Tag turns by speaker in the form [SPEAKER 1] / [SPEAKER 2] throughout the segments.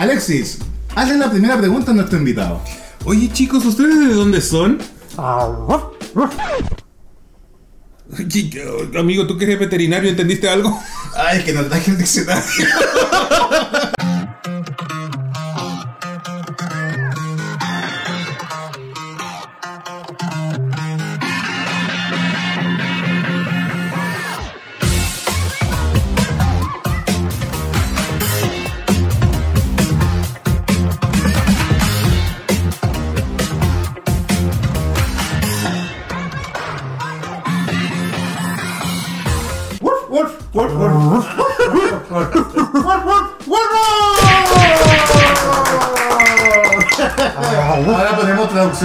[SPEAKER 1] Alexis, hazle la primera pregunta a nuestro invitado.
[SPEAKER 2] Oye chicos, ¿ustedes de dónde son? Amigo, tú que eres veterinario, ¿entendiste algo?
[SPEAKER 1] Ay, que nos traje el diccionario.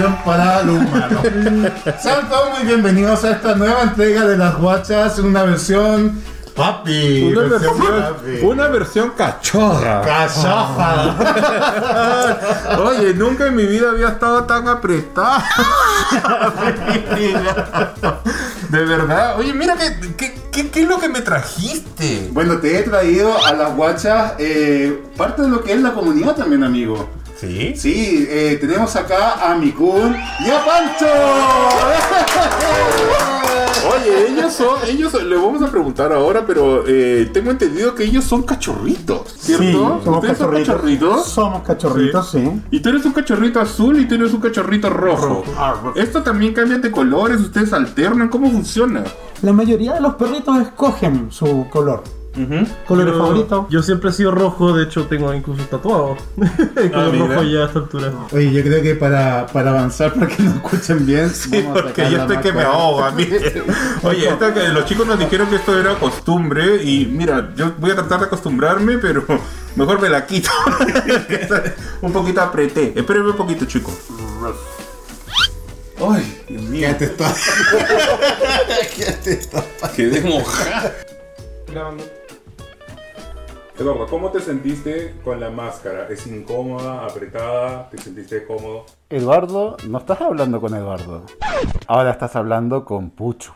[SPEAKER 1] Para lo humano. Sean todos muy bienvenidos a esta nueva entrega de las guachas una versión papi.
[SPEAKER 2] Una
[SPEAKER 1] versión papi.
[SPEAKER 2] una versión cachorra.
[SPEAKER 1] Cachafa.
[SPEAKER 2] Oye, nunca en mi vida había estado tan apretado. De verdad. Oye, mira, ¿qué, qué, qué, qué es lo que me trajiste?
[SPEAKER 1] Bueno, te he traído a las guachas eh, parte de lo que es la comunidad también, amigo.
[SPEAKER 2] ¿Sí?
[SPEAKER 1] Sí, eh, tenemos acá a Mikun y a Pancho.
[SPEAKER 2] Oye, ellos son, ellos son- le vamos a preguntar ahora, pero eh, tengo entendido que ellos son cachorritos, ¿cierto?
[SPEAKER 3] Sí, somos
[SPEAKER 2] ¿Ustedes son
[SPEAKER 3] cachorritos.
[SPEAKER 2] cachorritos?
[SPEAKER 3] Somos cachorritos, sí.
[SPEAKER 2] Y tú eres un cachorrito azul y tú eres un cachorrito rojo. Esto también cambia de colores, ustedes alternan, ¿cómo funciona?
[SPEAKER 3] La mayoría de los perritos escogen su color. ¿Colores
[SPEAKER 4] Yo-
[SPEAKER 3] favoritos?
[SPEAKER 4] Yo siempre he sido rojo, de hecho tengo incluso tatuado. El color
[SPEAKER 2] mira.
[SPEAKER 4] rojo ya a esta altura.
[SPEAKER 1] Oye, yo creo que para, para avanzar, para que nos escuchen bien,
[SPEAKER 2] Sí,
[SPEAKER 1] vamos a
[SPEAKER 2] porque
[SPEAKER 1] sacar
[SPEAKER 2] yo estoy que me ahogo a mí. Oye, que los chicos nos dijeron que esto era costumbre y mira, yo voy a tratar de acostumbrarme, pero mejor me la quito. un poquito apreté. Espérenme un poquito, chicos. Ay, Dios mío.
[SPEAKER 1] Quédate está. Quédate está.
[SPEAKER 2] Quedé mojada. Eduardo, ¿cómo te sentiste con la máscara? ¿Es incómoda, apretada? ¿Te sentiste cómodo?
[SPEAKER 1] Eduardo, no estás hablando con Eduardo. Ahora estás hablando con Puchu.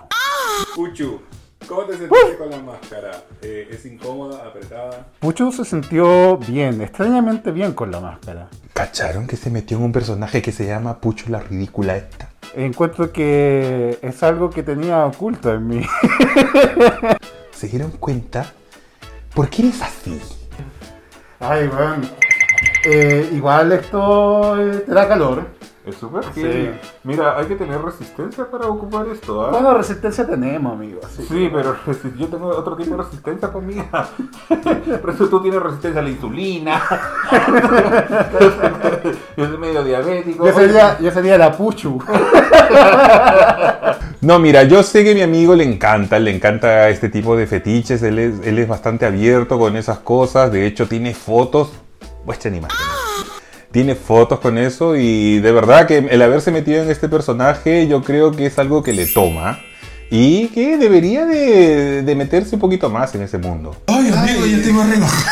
[SPEAKER 2] Puchu, ¿cómo te sentiste con la máscara? Eh, ¿Es incómoda, apretada?
[SPEAKER 1] Puchu se sintió bien, extrañamente bien con la máscara.
[SPEAKER 5] ¿Cacharon que se metió en un personaje que se llama Pucho la ridícula esta?
[SPEAKER 1] Encuentro que es algo que tenía oculto en mí.
[SPEAKER 5] ¿Se dieron cuenta? ¿Por qué eres así?
[SPEAKER 1] Ay, bueno. Eh, igual esto eh, te da calor.
[SPEAKER 2] Es súper
[SPEAKER 1] Sí.
[SPEAKER 2] Mira, hay que tener resistencia para ocupar esto, ¿ah?
[SPEAKER 1] Bueno, resistencia tenemos, que-
[SPEAKER 2] Sí, pero yo tengo otro tipo de resistencia conmigo. Por eso tú tienes resistencia a la insulina. yo soy medio diabético.
[SPEAKER 1] Yo sería, yo sería la Puchu.
[SPEAKER 5] No, mira, yo sé que a mi amigo le encanta, le encanta este tipo de fetiches, él es, él es bastante abierto con esas cosas, de hecho tiene fotos, vuestra animal. Tiene fotos con eso y de verdad que el haberse metido en este personaje yo creo que es algo que le toma y que debería de, de meterse un poquito más en ese mundo.
[SPEAKER 2] Ay, amigo, ya estoy más relajado.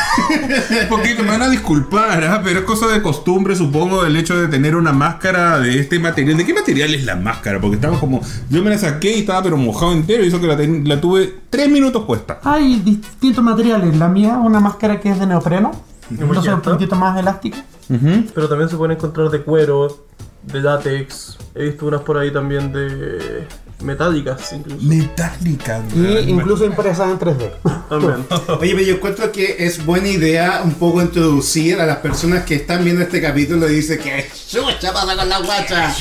[SPEAKER 2] Un poquito, me van a disculpar, ¿ah? pero es cosa de costumbre, supongo, el hecho de tener una máscara de este material. ¿De qué material es la máscara? Porque estaba como. Yo me la saqué y estaba pero mojado entero y eso que la, ten- la tuve tres minutos puesta.
[SPEAKER 3] Hay distintos materiales. La mía, una máscara que es de neopreno. Entonces un
[SPEAKER 4] cierto.
[SPEAKER 3] poquitito más elástica.
[SPEAKER 4] Pero también se pueden encontrar de cuero, de látex. He visto unas por ahí también de metálicas incluso.
[SPEAKER 2] Metálica,
[SPEAKER 3] Y incluso impresas en 3D.
[SPEAKER 4] También.
[SPEAKER 1] Oye, pero yo encuentro que es buena idea un poco introducir a las personas que están viendo este capítulo y dicen que chucha pasa con la guacha.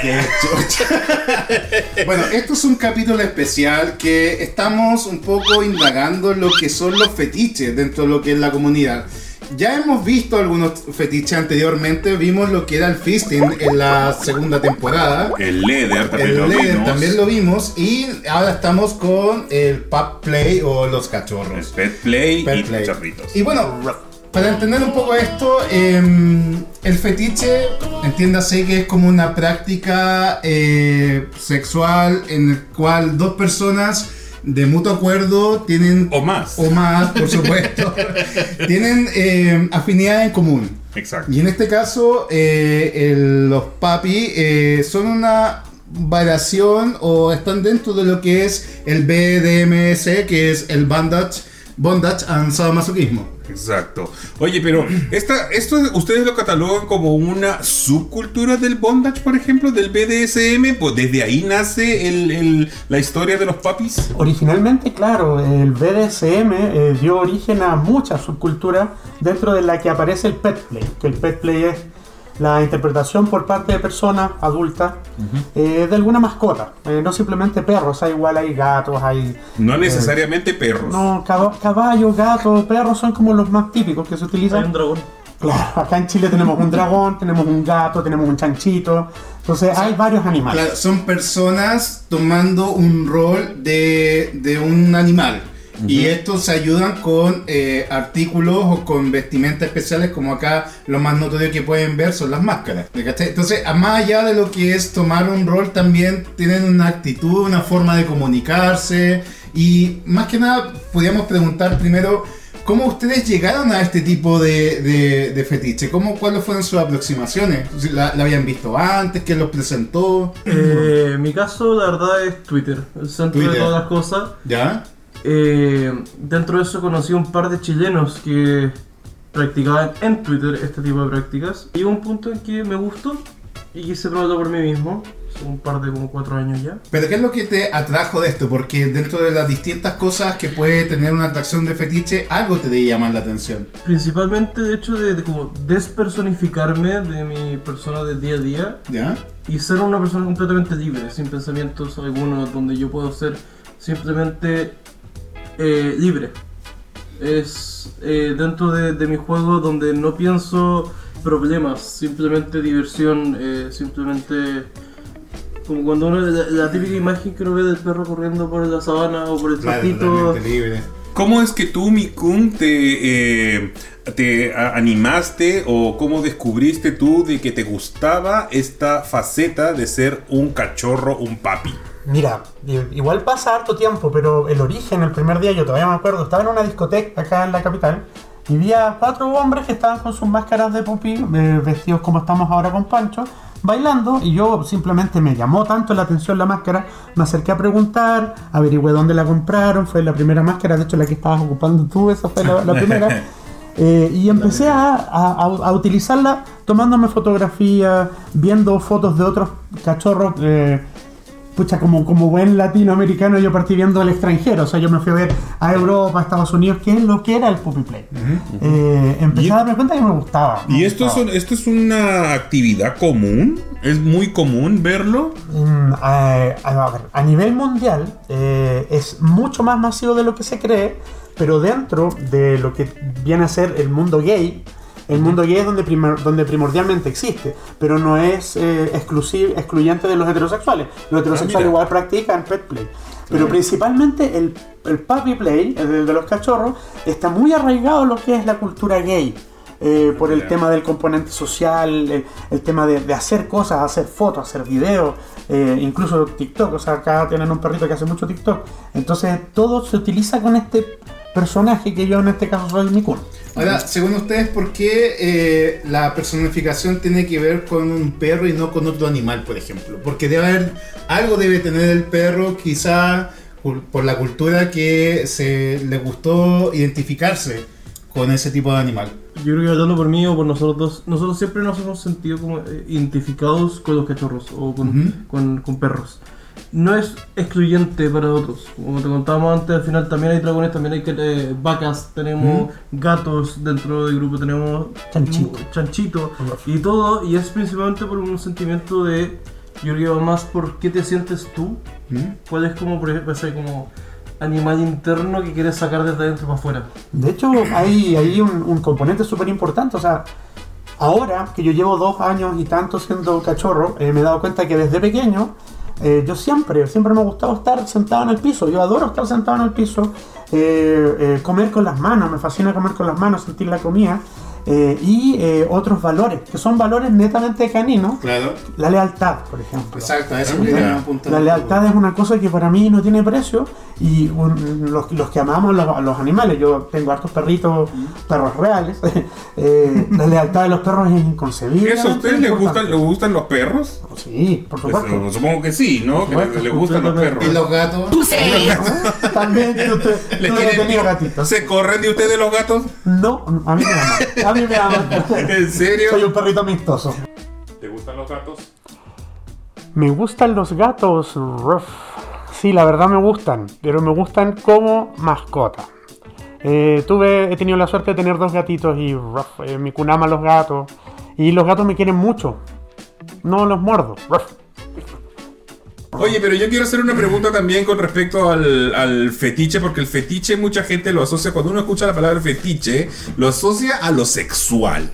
[SPEAKER 1] Qué chucha. bueno, esto es un capítulo especial que estamos un poco indagando en lo que son los fetiches dentro de lo que es la comunidad. Ya hemos visto algunos fetiches anteriormente, vimos lo que era el fisting en la segunda temporada.
[SPEAKER 2] El leather también
[SPEAKER 1] El
[SPEAKER 2] lo
[SPEAKER 1] LED
[SPEAKER 2] vimos.
[SPEAKER 1] también lo vimos y ahora estamos con el pub play o los
[SPEAKER 2] El
[SPEAKER 1] cachorros.
[SPEAKER 2] pet play
[SPEAKER 1] Pet
[SPEAKER 2] y
[SPEAKER 1] play.
[SPEAKER 2] cachorritos.
[SPEAKER 1] Y bueno, para entender un poco esto, em, el fetiche, entiéndase que es como una práctica eh, sexual en el cual dos personas de mutuo acuerdo tienen,
[SPEAKER 2] O más.
[SPEAKER 1] o más, por supuesto, tienen em, afinidad en común.
[SPEAKER 2] Exacto.
[SPEAKER 1] Y en este caso, eh, el- los papi eh, son una variación o están dentro de lo que es el BDMS, que es el Bandage bondage and sadomasoquismo.
[SPEAKER 2] Exacto. Oye, pero esta, esto ustedes lo catalogan como una subcultura del bondage, por ejemplo, del BDSM. Pues desde ahí nace el- el- la historia de los papis.
[SPEAKER 3] Originalmente, claro, el BDSM eh, dio origen a muchas subculturas dentro de la que aparece el pet play, que el pet play es la interpretación por parte de personas adultas eh, de alguna mascota, eh, no simplemente perros, hay igual hay gatos, hay
[SPEAKER 2] No necesariamente perros.
[SPEAKER 3] no, cab- caballos, gatos, perros son como los más típicos que se
[SPEAKER 4] Hay
[SPEAKER 3] utilizan.
[SPEAKER 4] un dragón.
[SPEAKER 3] Claro, acá en Chile tenemos un dragón, tenemos un gato, tenemos un chanchito, entonces hay varios animales.
[SPEAKER 1] Claro, son personas tomando un rol de, de un animal. Y estos se ayudan con eh, artículos o con vestimentas especiales, como acá lo más notorio que pueden ver son las máscaras. Entonces, a más allá de lo que es tomar un rol, también tienen una actitud, una forma de comunicarse. Y más que nada, podríamos preguntar primero, ¿cómo ustedes llegaron a este tipo de, de- de fetiche? ¿Cómo, ¿Cuáles fueron sus aproximaciones? ¿La, la habían visto antes? ¿Quién los presentó?
[SPEAKER 4] Eh, mi caso, la verdad, es Twitter. El centro
[SPEAKER 1] Twitter.
[SPEAKER 4] de todas las cosas.
[SPEAKER 1] ¿Ya?
[SPEAKER 4] Eh, dentro de eso conocí un par de chilenos que practicaban en Twitter este tipo de prácticas. Y hubo un punto en que me gustó y quise probarlo por mí mismo. Hace un par de como cuatro años ya.
[SPEAKER 1] Pero ¿qué es lo que te atrajo de esto? Porque dentro de las distintas cosas que puede tener una atracción de fetiche, algo te debe llamar la atención.
[SPEAKER 4] Principalmente de hecho de, de como despersonificarme de mi persona del día a día
[SPEAKER 1] ¿Ya?
[SPEAKER 4] y ser una persona completamente libre, sin pensamientos algunos, donde yo puedo ser simplemente eh, libre. Es eh, dentro de, de mi juego donde no pienso problemas, simplemente diversión, eh, simplemente como cuando uno, la, la típica imagen que uno ve del perro corriendo por la sabana o por el trapito.
[SPEAKER 1] totalmente libre.
[SPEAKER 2] ¿Cómo es que tú, Mikun, te, eh, te animaste o cómo descubriste tú de que te gustaba esta faceta de ser un cachorro, un papi?
[SPEAKER 3] Mira, igual pasa harto tiempo, pero el origen, el primer día, yo todavía me acuerdo, estaba en una discoteca acá en la capital y vi a cuatro hombres que estaban con sus máscaras de pupi, eh, vestidos como estamos ahora con Pancho, bailando y yo simplemente me llamó tanto la atención la máscara, me acerqué a preguntar, averigüé dónde la compraron, fue la primera máscara, de hecho la que estabas ocupando tú, esa fue la, la primera. Eh, y empecé a, a- a- a utilizarla tomándome fotografías, viendo fotos de otros cachorros. eh, pucha, como, como buen latinoamericano, yo partí viendo al extranjero. O sea, yo me fui a ver a Europa, a Estados Unidos, qué es lo que era el puppy play. Eh, empecé
[SPEAKER 2] Y-
[SPEAKER 3] a darme cuenta que me gustaba. me
[SPEAKER 2] ¿Y esto es,
[SPEAKER 3] gustaba.
[SPEAKER 2] esto es una actividad común? ¿Es muy común verlo?
[SPEAKER 3] Mm, a, a ver, a nivel mundial eh, es mucho más masivo de lo que se cree, pero dentro de lo que viene a ser el mundo gay, el mundo gay es donde, primor- donde primordialmente existe, pero no es eh, exclusivo, excluyente de los heterosexuales. Los heterosexuales
[SPEAKER 2] mira.
[SPEAKER 3] igual practican pet play. Pero principalmente el, el puppy play, el de los cachorros, está muy arraigado en lo que es la cultura gay. eh, por el tema del componente social, eh, el tema de, de hacer cosas, hacer fotos, hacer videos, eh, incluso TikTok. O sea, acá tienen un perrito que hace mucho TikTok. Entonces todo se utiliza con este personaje que yo en este caso soy Mikun.
[SPEAKER 1] Ahora, según ustedes, ¿por qué eh, la personificación tiene que ver con un perro y no con otro animal, por ejemplo? Porque debe haber, algo debe tener el perro, quizá por la cultura que se le gustó identificarse con ese tipo de animal.
[SPEAKER 4] Yo creo que hablando por mí o por nosotros dos, nosotros siempre nos hemos sentido como eh, identificados con los cachorros o con,
[SPEAKER 1] Ujú.
[SPEAKER 4] con- con perros. No es excluyente para otros. Como te contábamos antes, al final también hay dragones, también hay eh, vacas, tenemos gatos dentro del grupo, tenemos
[SPEAKER 3] Chanchito.
[SPEAKER 4] chanchito y todo. Y es principalmente por un sentimiento de, yo creo que más por qué te sientes tú.
[SPEAKER 1] ¿Mm?
[SPEAKER 4] ¿Cuál es como, por ejemplo, ese como animal interno que quieres sacar desde adentro para afuera?
[SPEAKER 3] De hecho, hay, hay un, un componente súper importante. O sea, ahora que yo llevo dos años y tanto siendo cachorro, eh, me he dado cuenta que desde pequeño eh, yo siempre, siempre me ha gustado estar sentado en el piso. Yo adoro estar sentado en el piso, eh, eh, comer con las manos, me fascina comer con las manos, sentir la comida. Eh, y eh, otros valores, que son valores netamente caninos.
[SPEAKER 1] Claro.
[SPEAKER 3] La lealtad, por ejemplo.
[SPEAKER 1] Exacto, eso apuntar.
[SPEAKER 3] La lealtad es una cosa que para mí no tiene precio y un- los, los que amamos los, a los animales, yo tengo hartos perritos, perros reales, eh, la lealtad de los perros es inconcebible.
[SPEAKER 2] ¿Eso a ustedes les gustan, les gustan los perros?
[SPEAKER 3] Sí, por
[SPEAKER 2] Pues,
[SPEAKER 3] supuesto.
[SPEAKER 2] eh, supongo que sí, ¿no? Que
[SPEAKER 3] supuesto,
[SPEAKER 2] les, les gustan los perros.
[SPEAKER 1] Y los gatos.
[SPEAKER 3] También tú, tú,
[SPEAKER 2] ¿Les
[SPEAKER 3] tú no has
[SPEAKER 2] tienen-
[SPEAKER 3] tenido gatitos.
[SPEAKER 2] ¿Se corren de ustedes los gatos?
[SPEAKER 3] No, a mí me aman. A mí me aman.
[SPEAKER 2] ¿En serio?
[SPEAKER 3] Soy un perrito amistoso.
[SPEAKER 5] ¿Te gustan los gatos?
[SPEAKER 3] Me gustan los gatos. Ruff. Sí, la verdad me gustan, pero me gustan como mascota. Eh, tuve, he tenido la suerte de tener dos gatitos y ruff, eh, mi cuna ama los gatos. Y los gatos me quieren mucho. No los muerdo. Ruff.
[SPEAKER 2] Oye, pero yo quiero hacer una pregunta también con respecto al, al fetiche, porque el fetiche mucha gente lo asocia, cuando uno escucha la palabra fetiche, lo asocia a lo sexual.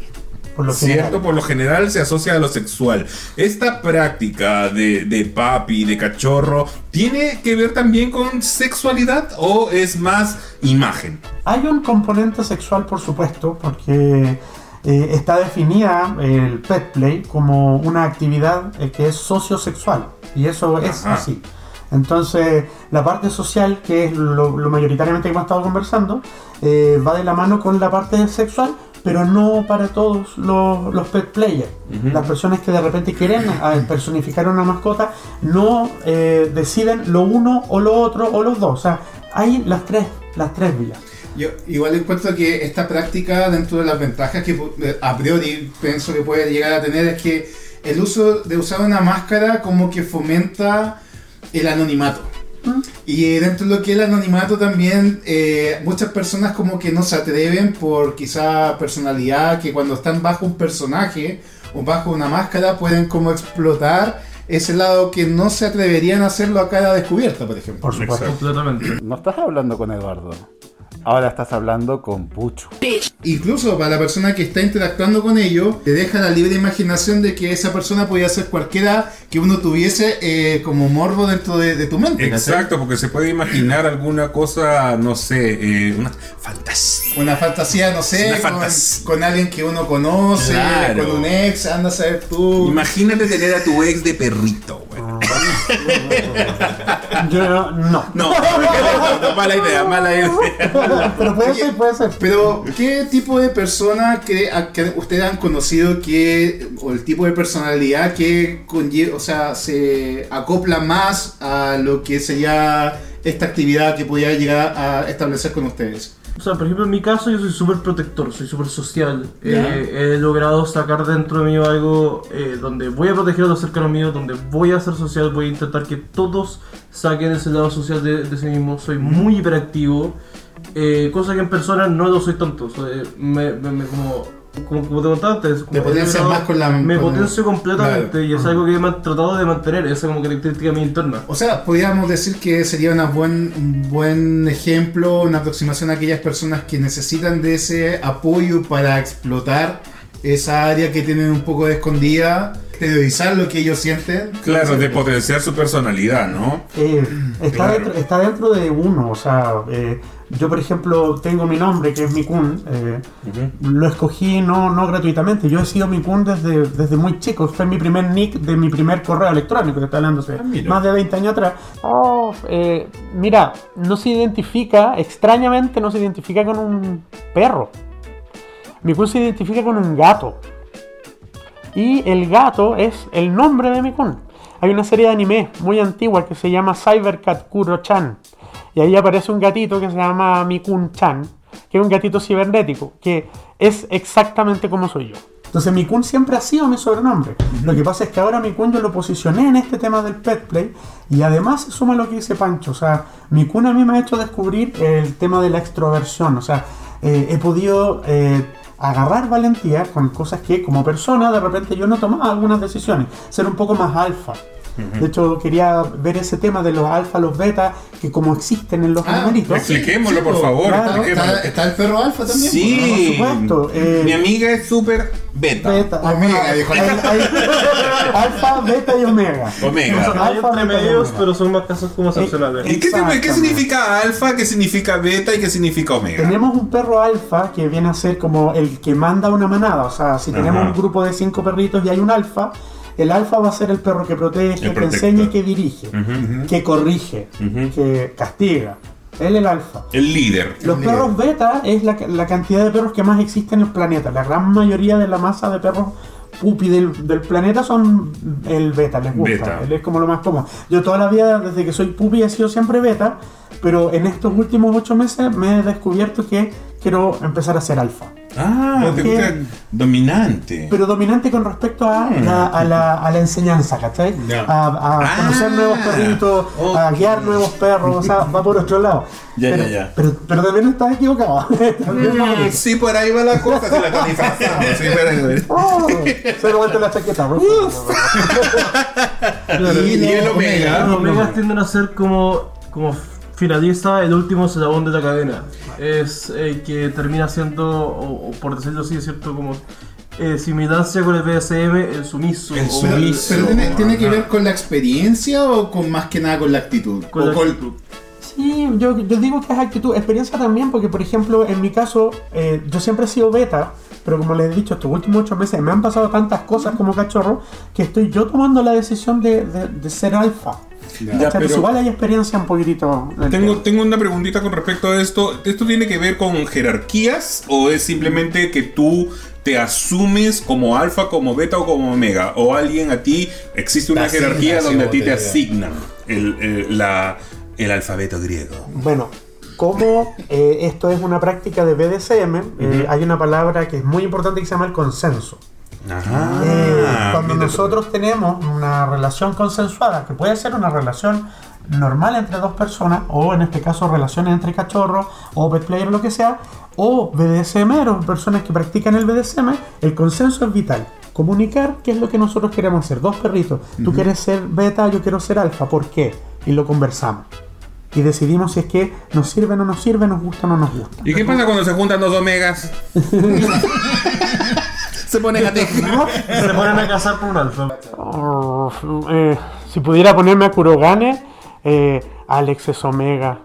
[SPEAKER 3] Por lo
[SPEAKER 2] ¿Cierto?
[SPEAKER 3] general.
[SPEAKER 2] Por lo general se asocia a lo sexual. Esta práctica de, de papi, de cachorro, ¿tiene que ver también con sexualidad o es más imagen?
[SPEAKER 3] Hay un componente sexual, por supuesto, porque eh, está definida el pet play como una actividad eh, que es sociosexual. Y eso es así. Entonces, la parte social, que es lo, lo mayoritariamente que hemos estado conversando, eh, va de la mano con la parte sexual, pero no para todos los, los pet players. Las personas que de repente quieren personificar una mascota no eh, deciden lo uno o lo otro o los dos. O sea, hay las tres, las tres vías.
[SPEAKER 1] Yo igual encuentro que esta práctica, dentro de las ventajas que eh, a priori pienso que puede llegar a tener, es que el uso de usar una máscara como que fomenta el anonimato. Y dentro de lo que es el anonimato también, eh, muchas personas como que no se atreven por quizá personalidad, que cuando están bajo un personaje o bajo una máscara pueden como explotar ese lado que no se atreverían a hacerlo a cara descubierta, por ejemplo.
[SPEAKER 3] Por supuesto.
[SPEAKER 4] Completamente.
[SPEAKER 6] No estás hablando con Eduardo. Ahora estás hablando con Pucho.
[SPEAKER 1] Incluso para la persona que está interactuando con ello, te deja la libre imaginación de que esa persona podía ser cualquiera que uno tuviese eh, como morbo dentro de, de tu mente.
[SPEAKER 2] Exacto, porque se puede imaginar alguna cosa, no sé, eh, una fantasía.
[SPEAKER 1] Una fantasía, no sé, con, alguien que uno conoce,
[SPEAKER 2] Claro.
[SPEAKER 1] con un ex, anda a saber tú.
[SPEAKER 2] Imagínate tener a tu ex de perrito, güey.
[SPEAKER 3] Yo no.
[SPEAKER 2] No, no, mala idea, mala idea.
[SPEAKER 3] Pero puede ser, puede ser.
[SPEAKER 1] Pero, ¿qué tipo de persona que, que ustedes han conocido que, o el tipo de personalidad que o sea, se acopla más a lo que sería esta actividad que podía llegar a establecer con ustedes?
[SPEAKER 4] O sea, por ejemplo, en mi caso yo soy súper protector, soy súper social. Eh, he logrado sacar dentro de mí algo eh, donde voy a proteger a los cercanos míos, donde voy a ser social, voy a intentar que todos saquen ese lado social de, de sí mismos. Soy muy hiperactivo, eh, cosa que en persona no lo soy tanto. Soy- me, me- me como, como, como te contaba antes, como
[SPEAKER 1] más con la-
[SPEAKER 4] Me
[SPEAKER 1] con-
[SPEAKER 4] potencio completamente
[SPEAKER 1] Claro.
[SPEAKER 4] y es algo que he tratado de mantener, esa como característica mía interna.
[SPEAKER 1] O sea, podríamos decir que sería una buen, un buen ejemplo, una aproximación a aquellas personas que necesitan de ese apoyo para explotar esa área que tienen un poco de escondida, exteriorizar lo que ellos sienten.
[SPEAKER 2] Claro, de potenciar su personalidad, ¿no?
[SPEAKER 3] Eh, está,
[SPEAKER 2] Claro.
[SPEAKER 3] dentro, está dentro de uno, o sea, eh, yo por ejemplo tengo mi nombre que es Mikun, eh, lo escogí no, no gratuitamente, yo he sido Mikun desde, desde muy chico, fue mi primer nick de mi primer correo electrónico, que está hablando
[SPEAKER 2] Ah,
[SPEAKER 3] más de 20 años atrás. Oh, eh, mira, no se identifica, extrañamente no se identifica con un perro, Mikun se identifica con un gato. Y el gato es el nombre de Mikun. Hay una serie de anime muy antigua que se llama Cybercat Kuro-chan. Y ahí aparece un gatito que se llama Mikun-chan, que es un gatito cibernético, que es exactamente como soy yo. Entonces Mikun siempre ha sido mi sobrenombre. Lo que pasa es que ahora Mikun yo lo posicioné en este tema del pet play y además se suma lo que dice Pancho. O sea, Mikun a mí me ha hecho descubrir el tema de la extroversión. O sea, eh, he podido eh, agarrar valentía con cosas que como persona de repente yo no tomaba algunas decisiones. Ser un poco más alfa. De hecho, quería ver ese tema de los alfa, los beta, que como existen en los
[SPEAKER 1] Ah,
[SPEAKER 3] animalitos.
[SPEAKER 2] Expliquémoslo, por
[SPEAKER 1] po.
[SPEAKER 2] favor.
[SPEAKER 3] Claro.
[SPEAKER 2] expliquémoslo.
[SPEAKER 1] Está, está el perro alfa también.
[SPEAKER 2] Sí.
[SPEAKER 3] Por supuesto, eh,
[SPEAKER 2] Mi amiga es súper beta.
[SPEAKER 3] Beta,
[SPEAKER 1] Omega, dijo.
[SPEAKER 3] hay- hay- alfa, beta y omega.
[SPEAKER 2] Omega.
[SPEAKER 4] Son hay
[SPEAKER 3] Alfa,
[SPEAKER 4] entre
[SPEAKER 3] beta y
[SPEAKER 4] medios,
[SPEAKER 3] omega.
[SPEAKER 4] pero son más casos como excepcionales.
[SPEAKER 2] ¿Y qué, significa alfa? ¿Qué significa beta? ¿Y qué significa omega?
[SPEAKER 3] Tenemos un perro alfa que viene a ser como el que manda una manada. O sea, si tenemos
[SPEAKER 2] Ajá.
[SPEAKER 3] un grupo de cinco perritos y hay un alfa, el alfa va a ser el perro que protege,
[SPEAKER 2] El
[SPEAKER 3] que
[SPEAKER 2] protector.
[SPEAKER 3] enseña y que dirige, que corrige, que castiga. Él es el alfa.
[SPEAKER 2] El líder.
[SPEAKER 3] Los perros beta es la, la cantidad de perros que más existe en el planeta. La gran mayoría de la masa de perros pupi del, del planeta son el beta, les gusta.
[SPEAKER 2] Beta.
[SPEAKER 3] Él es como lo más común. Yo toda la vida, desde que soy pupi, he sido siempre beta, pero en estos últimos ocho meses me he descubierto que quiero empezar a ser alfa.
[SPEAKER 2] Ah, te gusta dominante.
[SPEAKER 3] Pero dominante con respecto a, la, a, la, a la enseñanza, ¿cachai?
[SPEAKER 1] Ya.
[SPEAKER 3] A, a
[SPEAKER 2] Ah,
[SPEAKER 3] conocer nuevos perritos, a
[SPEAKER 2] ok.
[SPEAKER 3] guiar nuevos perros, o sea, va por otro lado.
[SPEAKER 2] Ya,
[SPEAKER 3] pero,
[SPEAKER 2] ya, ya.
[SPEAKER 3] Pero, pero también estás equivocado.
[SPEAKER 2] Mm, sí, por ahí va la cosa. Se la disfrazando. Sí, por ahí va.
[SPEAKER 3] Oh, se lo vuelve la chaqueta.
[SPEAKER 2] Y el omega.
[SPEAKER 4] Los omegas tienden a ser como, como finaliza el último eslabón de la cadena. Es el que termina siendo, o, o por decirlo así, es cierto, como eh, similancia con el BSM, el sumiso.
[SPEAKER 2] El sumiso.
[SPEAKER 1] Pero tiene, tiene que ver con la experiencia o con más que nada con la actitud.
[SPEAKER 4] Con
[SPEAKER 1] O
[SPEAKER 4] la actitud.
[SPEAKER 3] Sí, yo, yo digo que es actitud, experiencia también, porque por ejemplo, en mi caso, eh, yo siempre he sido beta, pero como les he dicho, estos últimos ocho meses me han pasado tantas cosas como cachorro que estoy yo tomando la decisión de, de- de ser alfa.
[SPEAKER 2] Ya,
[SPEAKER 3] ¿Cachai?
[SPEAKER 2] pero-
[SPEAKER 3] Pues igual hay experiencia un poquitito.
[SPEAKER 2] Tengo, tengo una preguntita con respecto a esto. ¿Esto tiene que ver con jerarquías o es simplemente que tú te asumes como alfa, como beta o como omega? ¿O alguien a ti existe una jerarquía donde a ti
[SPEAKER 1] te
[SPEAKER 2] asignan el, el- la- el alfabeto griego?
[SPEAKER 3] Bueno, como eh, esto es una práctica de BDSM, eh, hay una palabra que es muy importante que se llama el consenso.
[SPEAKER 2] Ajá.
[SPEAKER 3] Eh, cuando nosotros tenemos una relación consensuada, que puede ser una relación normal entre dos personas, o en este caso relaciones entre cachorros, o pet player, lo que sea, o BDSM, o personas que practican el BDSM, el consenso es vital. Comunicar qué es lo que nosotros queremos hacer. Dos perritos. Tú quieres ser beta, yo quiero ser alfa. ¿Por qué? Y lo conversamos. Y decidimos si es que nos sirve o no nos sirve, nos gusta o no nos gusta.
[SPEAKER 2] ¿Y qué pasa cuando se juntan dos omegas? se ponen a tejer.
[SPEAKER 4] Se ponen a cazar por un alfa.
[SPEAKER 3] Oh, eh, si pudiera ponerme a Kurogane, eh, Alex es Omega.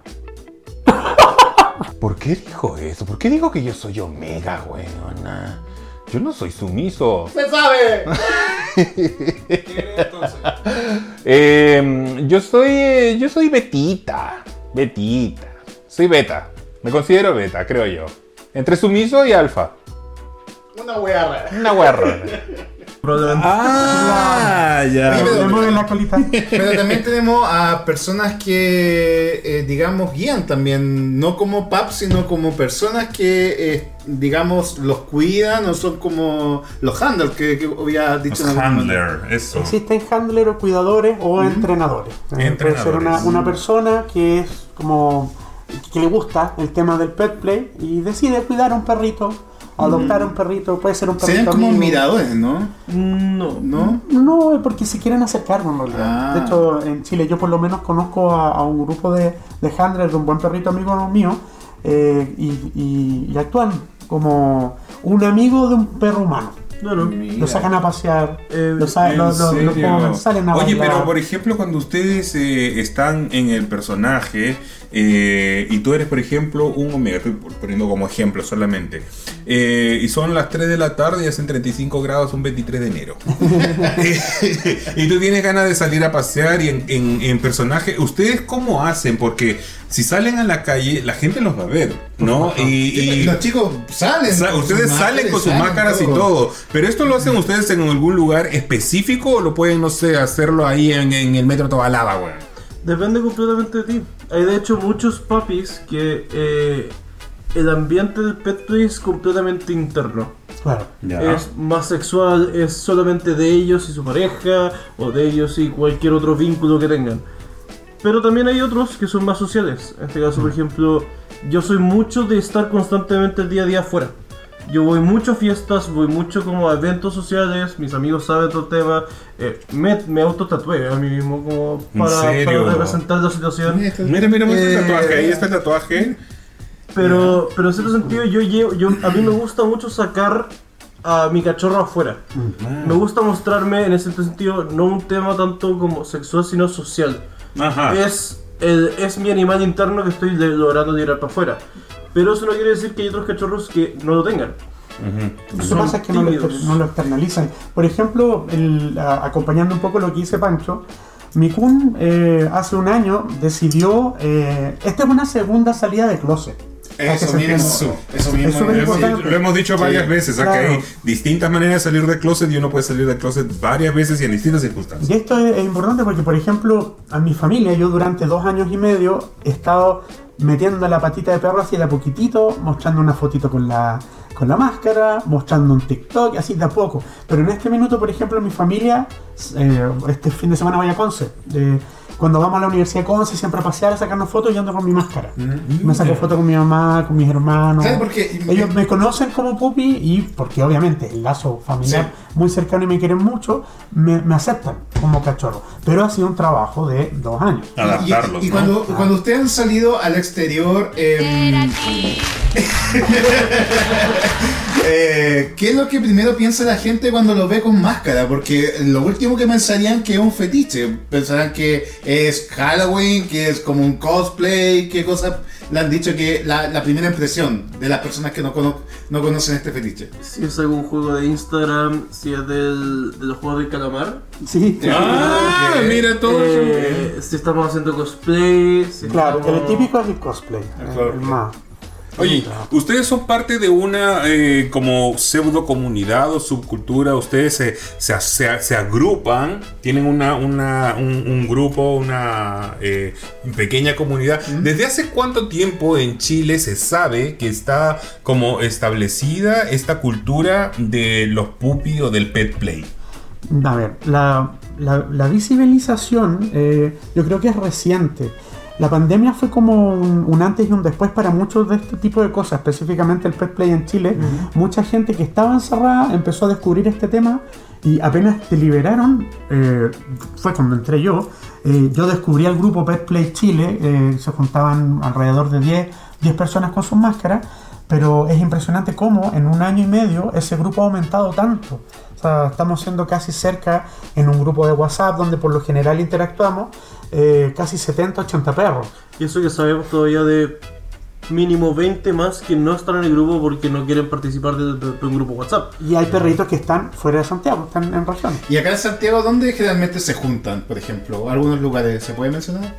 [SPEAKER 5] ¿Por qué dijo eso? ¿Por qué dijo que yo soy omega, weona? Yo no soy sumiso.
[SPEAKER 1] ¡Se sabe!
[SPEAKER 5] Eh, yo soy. Yo soy betita. Betita. Soy beta. Me considero beta, creo yo. Entre sumiso y alfa.
[SPEAKER 1] Una wea rara.
[SPEAKER 5] Una guerra.
[SPEAKER 4] Probablemente.
[SPEAKER 2] Ah, ya.
[SPEAKER 1] Pero-
[SPEAKER 3] Le mueven la colita.
[SPEAKER 1] Pero también tenemos a personas que, eh, digamos, guían también, no como PAP, sino como personas que, eh, digamos, los cuidan o son como los handlers que, que había dicho
[SPEAKER 2] Los handler, eso.
[SPEAKER 3] Existen handler o cuidadores o entrenadores. Eh, Puede ser
[SPEAKER 2] Entrenadores.
[SPEAKER 3] una, una persona que es como que le gusta el tema del pet play y decide cuidar a un perrito, adoptar a un perrito, puede ser un perrito.
[SPEAKER 1] Serían como
[SPEAKER 3] amigo.
[SPEAKER 1] miradores, ¿no?
[SPEAKER 4] No.
[SPEAKER 1] ¿No?
[SPEAKER 3] No, es porque se quieren acercar en realidad.
[SPEAKER 1] Ah.
[SPEAKER 3] De hecho, en Chile yo por lo menos conozco a, a un grupo de, de handlers de un buen perrito amigo mío eh, y, y- y actúan como un amigo de un perro humano.
[SPEAKER 4] Claro.
[SPEAKER 3] Lo sacan a pasear,
[SPEAKER 4] Eh,
[SPEAKER 3] lo, sa-
[SPEAKER 2] ¿En
[SPEAKER 3] lo- lo- lo
[SPEAKER 2] serio?
[SPEAKER 3] comen, salen a
[SPEAKER 2] Oye,
[SPEAKER 3] bailar.
[SPEAKER 2] pero por ejemplo, cuando ustedes eh, están en el personaje eh, y tú eres, por ejemplo, un omega, estoy poniendo como ejemplo solamente, eh, y son las 3 de la tarde y hacen 35 grados un 23 de enero. y tú tienes ganas de salir a pasear y en, en- en personaje, ¿ustedes cómo hacen? Porque si salen a la calle, la gente los va a ver, ¿no? Y, y-
[SPEAKER 1] los chicos salen.
[SPEAKER 2] Sa- ustedes salen con sus
[SPEAKER 1] salen
[SPEAKER 2] máscaras y todo. Pero esto lo hacen ustedes en algún lugar específico o lo pueden, no sé, hacerlo ahí en, en el metro Tobalaba, güey.
[SPEAKER 4] Depende completamente de ti. Hay de hecho muchos puppies que eh, el ambiente del pet play es completamente interno.
[SPEAKER 3] Claro.
[SPEAKER 4] Es más sexual, es solamente de ellos y su pareja, o de ellos y cualquier otro vínculo que tengan. Pero también hay otros que son más sociales. En este caso, por ejemplo, yo soy mucho de estar constantemente el día a día afuera. Yo voy mucho a fiestas, voy mucho como a eventos sociales, mis amigos saben todo el tema. eh, me, me autotatué a mí mismo como
[SPEAKER 2] ¿En
[SPEAKER 4] para, para representar la situación.
[SPEAKER 2] Mira, mira, mira
[SPEAKER 4] Eh,
[SPEAKER 2] este tatuaje. Ahí está el tatuaje.
[SPEAKER 4] Pero, pero en cierto sentido yo llevo, yo, a mí me gusta mucho sacar a mi cachorro afuera. Me gusta mostrarme en ese sentido no un tema tanto como sexual sino social.
[SPEAKER 2] Ajá.
[SPEAKER 4] Es, el- es mi animal interno que estoy logrando tirar para afuera. Pero eso no quiere decir que hay otros cachorros que no lo tengan.
[SPEAKER 3] Lo que
[SPEAKER 4] Son
[SPEAKER 3] pasa es que no lo,
[SPEAKER 4] tímidos.
[SPEAKER 3] no lo externalizan. Por ejemplo, el- a- acompañando un poco lo que dice Pancho, Mikun eh, hace un año decidió. eh, esta es una segunda salida de closet.
[SPEAKER 1] Eso mismo, eso mismo.
[SPEAKER 3] Es.
[SPEAKER 2] Lo hemos dicho varias
[SPEAKER 1] Sí,
[SPEAKER 2] veces,
[SPEAKER 3] claro.
[SPEAKER 2] hay distintas maneras de salir del closet y uno puede salir del closet varias veces y en distintas circunstancias.
[SPEAKER 3] Y esto es, es importante porque, por ejemplo, a mi familia, yo durante dos años y medio he estado metiendo la patita de perro así de a poquitito, mostrando una fotito con la, con la máscara, mostrando un TikTok, así de a poco. Pero en este minuto, por ejemplo, mi familia, eh, este fin de semana voy a Conce. Eh, cuando vamos a la Universidad de Conce, siempre a pasear, a sacarnos fotos, yo ando con mi máscara. Me saco fotos con mi mamá, con mis hermanos.
[SPEAKER 1] ¿Sabes por qué?
[SPEAKER 3] Ellos me conocen como Pupi y porque obviamente el lazo familiar muy cercano y me quieren mucho, me, me aceptan como cachorro. Pero ha sido un trabajo de dos años.
[SPEAKER 1] Y,
[SPEAKER 2] Adaptarlos.
[SPEAKER 1] y
[SPEAKER 2] ¿no?
[SPEAKER 1] cuando, cuando ustedes han salido al exterior, em, eh, ¿qué es lo que primero piensa la gente cuando lo ve con máscara? Porque lo último que pensarían que es un fetiche, pensarán que es Halloween, que es como un cosplay, qué cosas le han dicho que la, la primera impresión de las personas que no, cono- no conocen este fetiche.
[SPEAKER 4] Si es algún juego de Instagram, si es del, de los juegos del calamar.
[SPEAKER 3] Sí,
[SPEAKER 2] Ah,
[SPEAKER 1] Ok.
[SPEAKER 2] mira todo eso.
[SPEAKER 4] Eh, si estamos haciendo cosplay. Si
[SPEAKER 3] claro,
[SPEAKER 4] estamos-
[SPEAKER 3] el típico es el cosplay. el-
[SPEAKER 1] cosplay.
[SPEAKER 3] el más.
[SPEAKER 2] Oye, ustedes son parte de una eh, como pseudo comunidad o subcultura, ustedes se, se, se- se agrupan, tienen una, una- un, un grupo, una eh, pequeña comunidad. ¿Desde hace cuánto tiempo en Chile se sabe que está como establecida esta cultura de los pupi o del pet play?
[SPEAKER 3] A ver, la, la- la visibilización eh, yo creo que es reciente. La pandemia fue como un, un antes y un después para muchos de este tipo de cosas, específicamente el pet play en Chile. Mucha gente que estaba encerrada empezó a descubrir este tema y apenas te liberaron, eh, fue cuando entré yo, eh, yo descubrí el grupo Pet Play Chile, eh, se juntaban alrededor de 10, 10 personas con sus máscaras, pero es impresionante cómo en un año y medio ese grupo ha aumentado tanto. O sea, estamos siendo casi cerca en un grupo de WhatsApp donde por lo general interactuamos, eh, casi 70, 80 perros.
[SPEAKER 4] Y eso que sabemos todavía de mínimo 20 más que no están en el grupo porque no quieren participar de, de- de un grupo WhatsApp.
[SPEAKER 3] Y hay perritos que están fuera de Santiago, están en región.
[SPEAKER 1] Y acá en Santiago, ¿dónde generalmente se juntan, por ejemplo? ¿Algunos lugares se puede mencionar?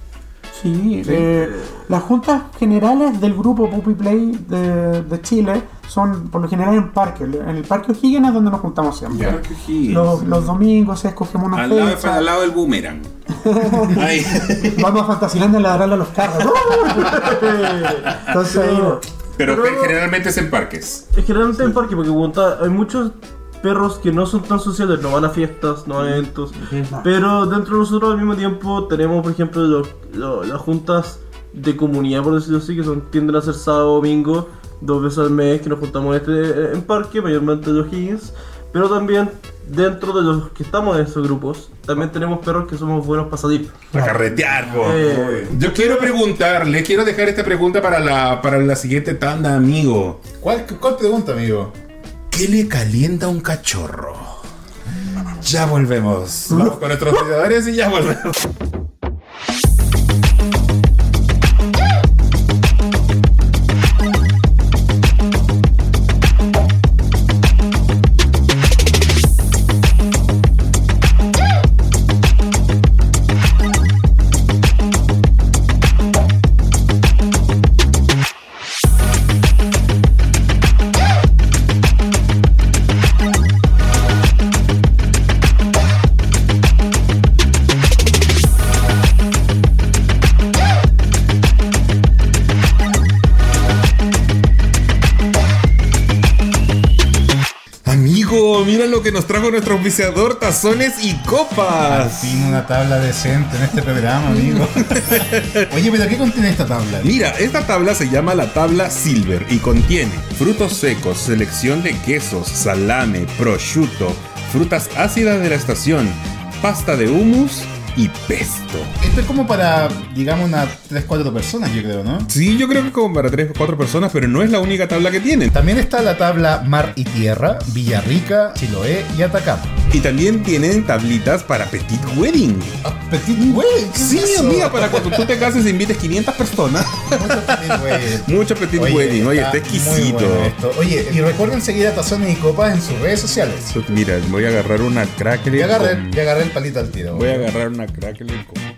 [SPEAKER 3] Sí, eh, las juntas generales del grupo Puppy Play de, de Chile son por lo general en parque. En el parque O'Higgins es donde nos juntamos siempre. Los, los domingos escogemos una
[SPEAKER 2] Al lado,
[SPEAKER 3] fecha.
[SPEAKER 2] al lado del boomerang.
[SPEAKER 3] Vamos a Fantasyland a ladrarle a los carros. Entonces, ahí-
[SPEAKER 2] Pero,
[SPEAKER 4] Pero-
[SPEAKER 2] generalmente es en parques.
[SPEAKER 4] Es generalmente en parque porque hay muchos perros que no son tan sociales, no van a fiestas, no a eventos. Pero dentro de nosotros al mismo tiempo tenemos, por ejemplo, lo- lo- las juntas de comunidad, por decirlo así, que son, tienden a ser sábado domingo, dos veces al mes, que nos juntamos este, en parque, mayormente los Higgins. Pero también dentro de los que estamos en esos grupos, también tenemos perros que somos buenos para salir.
[SPEAKER 2] Para carretear.
[SPEAKER 4] Eh,
[SPEAKER 2] Yo quiero preguntarle, quiero dejar esta pregunta para la, para la siguiente tanda, amigo.
[SPEAKER 1] ¿Cuál, cuál pregunta, amigo?
[SPEAKER 2] ¿Qué le calienta a un cachorro? Ya volvemos. Vamos con nuestros seguidores y ya volvemos. Nuestro Tazones y
[SPEAKER 1] Al
[SPEAKER 2] Copas.
[SPEAKER 1] fin una tabla decente en este programa, amigo. Oye, pero ¿qué contiene esta tabla?
[SPEAKER 2] Mira, esta tabla se llama la tabla Silver y contiene frutos secos, selección de quesos, salame, prosciutto, frutas ácidas de la estación, pasta de hummus y pesto.
[SPEAKER 1] Esto es como para, digamos, unas 3-4 personas, yo creo, ¿no?
[SPEAKER 2] Sí, yo creo que es como para 3 o 4 personas, pero no es la única tabla que tienen.
[SPEAKER 1] También está la tabla Mar y Tierra, Villarrica, Chiloé y Atacama.
[SPEAKER 2] Y también tienen tablitas para Petit Wedding.
[SPEAKER 1] Petit Wedding, ¿qué es
[SPEAKER 2] Sí, amiga, para cuando tú te cases e invites 500 personas.
[SPEAKER 1] Mucho Petit Wedding.
[SPEAKER 2] Mucho Petit Wedding. Oye, está exquisito.
[SPEAKER 1] bueno esto. Oye, y recuerden seguir a Tazones y Copas en sus redes sociales.
[SPEAKER 2] Mira, voy a agarrar una crackle.
[SPEAKER 1] Ya agarré,
[SPEAKER 2] con-
[SPEAKER 1] ya agarré el palito al tiro.
[SPEAKER 2] Voy a agarrar una crackle con...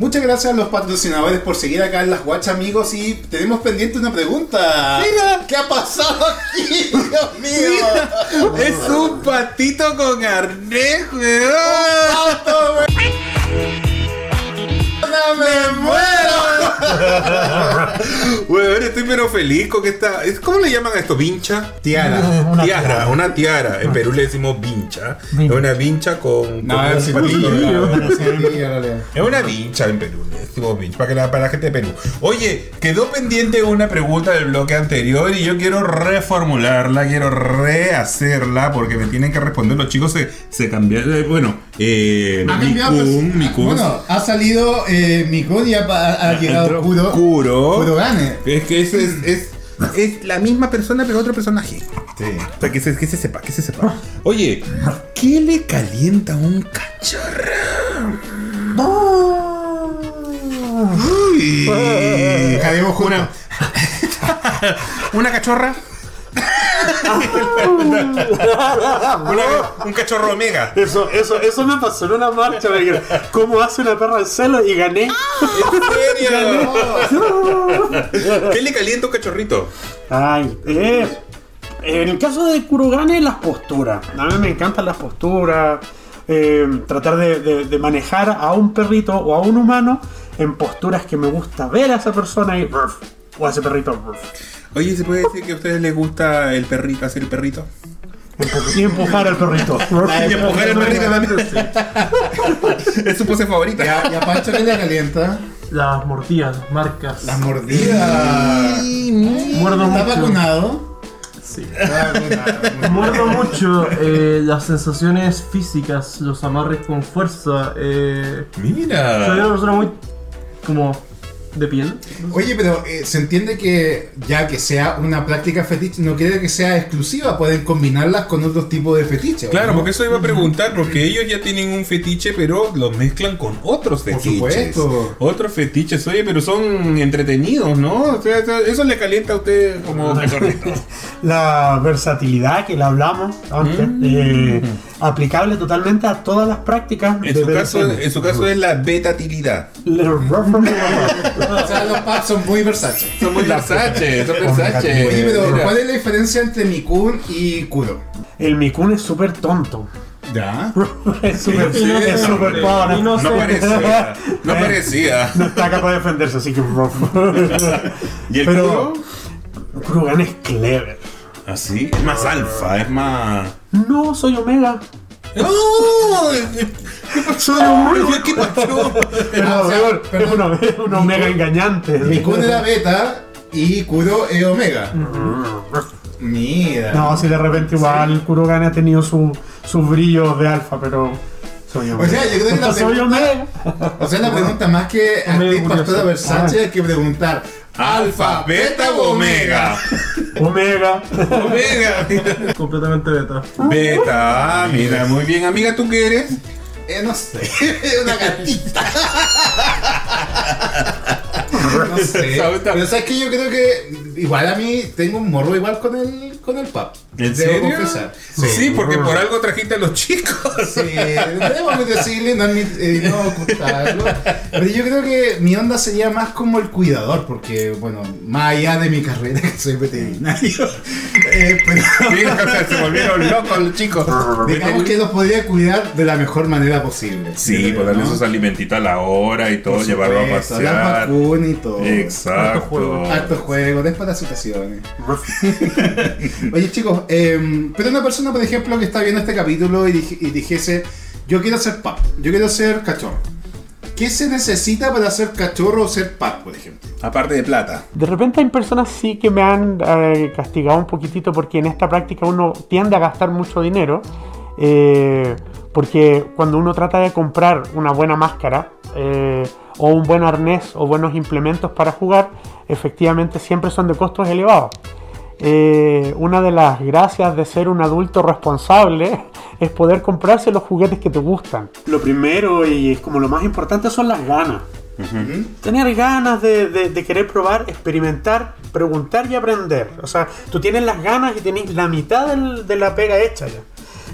[SPEAKER 1] Muchas gracias a los patrocinadores por seguir acá en las guachas, amigos. Y tenemos pendiente una pregunta.
[SPEAKER 2] Mira.
[SPEAKER 1] ¿Qué ha pasado aquí? Dios mío.
[SPEAKER 2] Es un patito con arnés, weón.
[SPEAKER 1] ¡Pato, güey! ¡No me muero!
[SPEAKER 2] Weón, estoy pero feliz con que esta. es- ¿Cómo le llaman a esto? ¿Vincha?
[SPEAKER 1] Tiara.
[SPEAKER 3] Una
[SPEAKER 2] tiara, una tiara. En Perú le decimos vincha. Es una vincha con.
[SPEAKER 1] No,
[SPEAKER 2] con
[SPEAKER 1] es
[SPEAKER 2] un patillo. Es una vincha en Perú, le decimos vincha, para, que la, para la gente de Perú. Oye, quedó pendiente una pregunta del bloque anterior y yo quiero reformularla, quiero rehacerla porque me tienen que responder. Los chicos se, se cambiaron. eh, Bueno, eh,
[SPEAKER 1] cambiado,
[SPEAKER 2] Mikun,
[SPEAKER 1] pues,
[SPEAKER 2] Mikun.
[SPEAKER 1] Bueno, ha salido eh, Mikun y ha, ha llegado
[SPEAKER 2] entró
[SPEAKER 1] Kuro.
[SPEAKER 2] Kuro.
[SPEAKER 1] Kuro Gane.
[SPEAKER 2] Es que es, es, es, es la misma persona, pero otro personaje.
[SPEAKER 1] Sí.
[SPEAKER 2] Para que se, que se sepa, que se sepa. Oye, ¿qué le calienta a un cachorro? Uy.
[SPEAKER 1] Dejaremos una.
[SPEAKER 2] ¿Una cachorra? Una- un cachorro omega.
[SPEAKER 3] Eso, eso, eso me pasó en una marcha. me dijeron, ¿Cómo hace una perra el celo? Y gané.
[SPEAKER 2] ¿En serio? ¿Qué le calienta un cachorrito?
[SPEAKER 3] Ay, eh, en el caso de Kurogane, las posturas. A mí me encantan las posturas. eh, tratar de, de- de manejar a un perrito o a un humano en posturas que me gusta ver a esa persona y o a ese perrito
[SPEAKER 2] Oye, ¿se puede decir que a ustedes les gusta el perrito, hacer el perrito?
[SPEAKER 3] y empujar al perrito.
[SPEAKER 2] Y empujar el perrito también. Es su pose favorita.
[SPEAKER 1] ¿Y a, y a Pancho qué le calienta?
[SPEAKER 4] Las mordidas, las marcas.
[SPEAKER 1] Las mordidas.
[SPEAKER 4] Muerdo
[SPEAKER 1] ¿Está
[SPEAKER 4] mucho.
[SPEAKER 1] vacunado?
[SPEAKER 4] Sí.
[SPEAKER 1] Está vacunado.
[SPEAKER 4] Muerdo mucho. eh, las sensaciones físicas, los amarres con fuerza. Eh, soy
[SPEAKER 2] Mira.
[SPEAKER 4] una persona muy. como. De piel.
[SPEAKER 1] Oye, pero eh, se entiende que ya que sea una práctica fetiche, no quiere que sea exclusiva, pueden combinarlas con otros tipos de fetiches. ¿o
[SPEAKER 2] Claro,
[SPEAKER 1] no?
[SPEAKER 2] porque eso iba a preguntar, porque ellos ya tienen un fetiche, pero los mezclan con otros
[SPEAKER 1] Por
[SPEAKER 2] fetiches.
[SPEAKER 1] supuesto.
[SPEAKER 2] Otros fetiches, oye, pero son entretenidos, ¿no? O sea, eso le calienta a usted como.
[SPEAKER 3] La versatilidad que le hablamos antes, eh, aplicable totalmente a todas las prácticas.
[SPEAKER 2] En
[SPEAKER 3] de
[SPEAKER 2] su, caso, en su caso es la betatilidad.
[SPEAKER 1] O sea, los pubs son muy versátiles.
[SPEAKER 2] Son muy Versace, son Versace.
[SPEAKER 1] Oye, pero
[SPEAKER 2] Mira.
[SPEAKER 1] ¿cuál es la diferencia entre Mikun y Kuro?
[SPEAKER 3] El Mikun es súper tonto.
[SPEAKER 1] ¿Ya?
[SPEAKER 3] Es súper
[SPEAKER 2] Sí,
[SPEAKER 3] es súper
[SPEAKER 2] hombre.
[SPEAKER 3] pobre.
[SPEAKER 4] No
[SPEAKER 2] No
[SPEAKER 4] sé.
[SPEAKER 2] parecía, no parecía.
[SPEAKER 3] No está capaz de defenderse, así que.
[SPEAKER 2] ¿Y el
[SPEAKER 3] Pero-
[SPEAKER 2] Kuro?
[SPEAKER 3] Kurogan es clever.
[SPEAKER 2] Así, es más alfa, es más.
[SPEAKER 3] No, soy Omega.
[SPEAKER 2] ¡Oh!
[SPEAKER 3] Soy Omega.
[SPEAKER 2] ¿Qué pasó?
[SPEAKER 3] Pero,
[SPEAKER 1] Ah, o sea,
[SPEAKER 3] pero-
[SPEAKER 1] pero-
[SPEAKER 3] es un, Omega engañante.
[SPEAKER 1] Mikun era beta y Kuro es omega. Mira.
[SPEAKER 3] No, si de repente igual Kurogan ha tenido su- sus brillos de alfa, pero. Soy
[SPEAKER 1] O
[SPEAKER 3] Omega.
[SPEAKER 1] sea, yo creo que la
[SPEAKER 3] soy
[SPEAKER 1] pregunta,
[SPEAKER 3] Omega.
[SPEAKER 1] o sea, la pregunta más que actriz pastora Versace hay que preguntar
[SPEAKER 2] Alfa, beta o omega.
[SPEAKER 3] Omega.
[SPEAKER 2] Omega.
[SPEAKER 4] Completamente beta.
[SPEAKER 2] Beta, ah, mira, muy bien. Amiga, ¿tú qué eres?
[SPEAKER 1] Eh, no sé, una gatita. no sé. Pero sabes que yo creo que igual a mí tengo un morro igual con el con el pap.
[SPEAKER 2] ¿En
[SPEAKER 1] Debo
[SPEAKER 2] serio?
[SPEAKER 1] confesar.
[SPEAKER 2] Sí, porque por algo trajiste a los chicos.
[SPEAKER 1] Sí, debemos decirle, no, eh, no ocultarlo. Pero yo creo que mi onda sería más como el cuidador, porque, bueno, más allá de mi carrera, que soy veterinario, eh, pero
[SPEAKER 2] Mira, o sea, se volvieron locos los chicos.
[SPEAKER 1] digamos que los podría cuidar de la mejor manera posible.
[SPEAKER 2] Sí, pues darle
[SPEAKER 1] ¿no?
[SPEAKER 2] sus alimentitos a la hora y todo, llevarlo a
[SPEAKER 1] supuesto, las
[SPEAKER 2] pasear.
[SPEAKER 1] vacunas
[SPEAKER 2] Exacto.
[SPEAKER 4] juego.
[SPEAKER 1] Harto juego, desparasitaciones. Oye chicos, eh, pero una persona por ejemplo que está viendo este capítulo y, dij- y dijese, yo quiero ser pap, yo quiero ser cachorro. ¿Qué se necesita para ser cachorro o ser pap, por ejemplo?
[SPEAKER 2] Aparte de plata.
[SPEAKER 3] De repente hay personas sí que me han eh, castigado un poquitito porque en esta práctica uno tiende a gastar mucho dinero. eh, porque cuando uno trata de comprar una buena máscara eh, o un buen arnés o buenos implementos para jugar, efectivamente siempre son de costos elevados. Eh, una de las gracias de ser un adulto responsable es poder comprarse los juguetes que te gustan. Lo primero y es como lo más importante son las ganas. Tener ganas de, de- de querer probar, experimentar, preguntar y aprender. O sea, tú tienes las ganas y tienes la mitad del- de la pega hecha ya.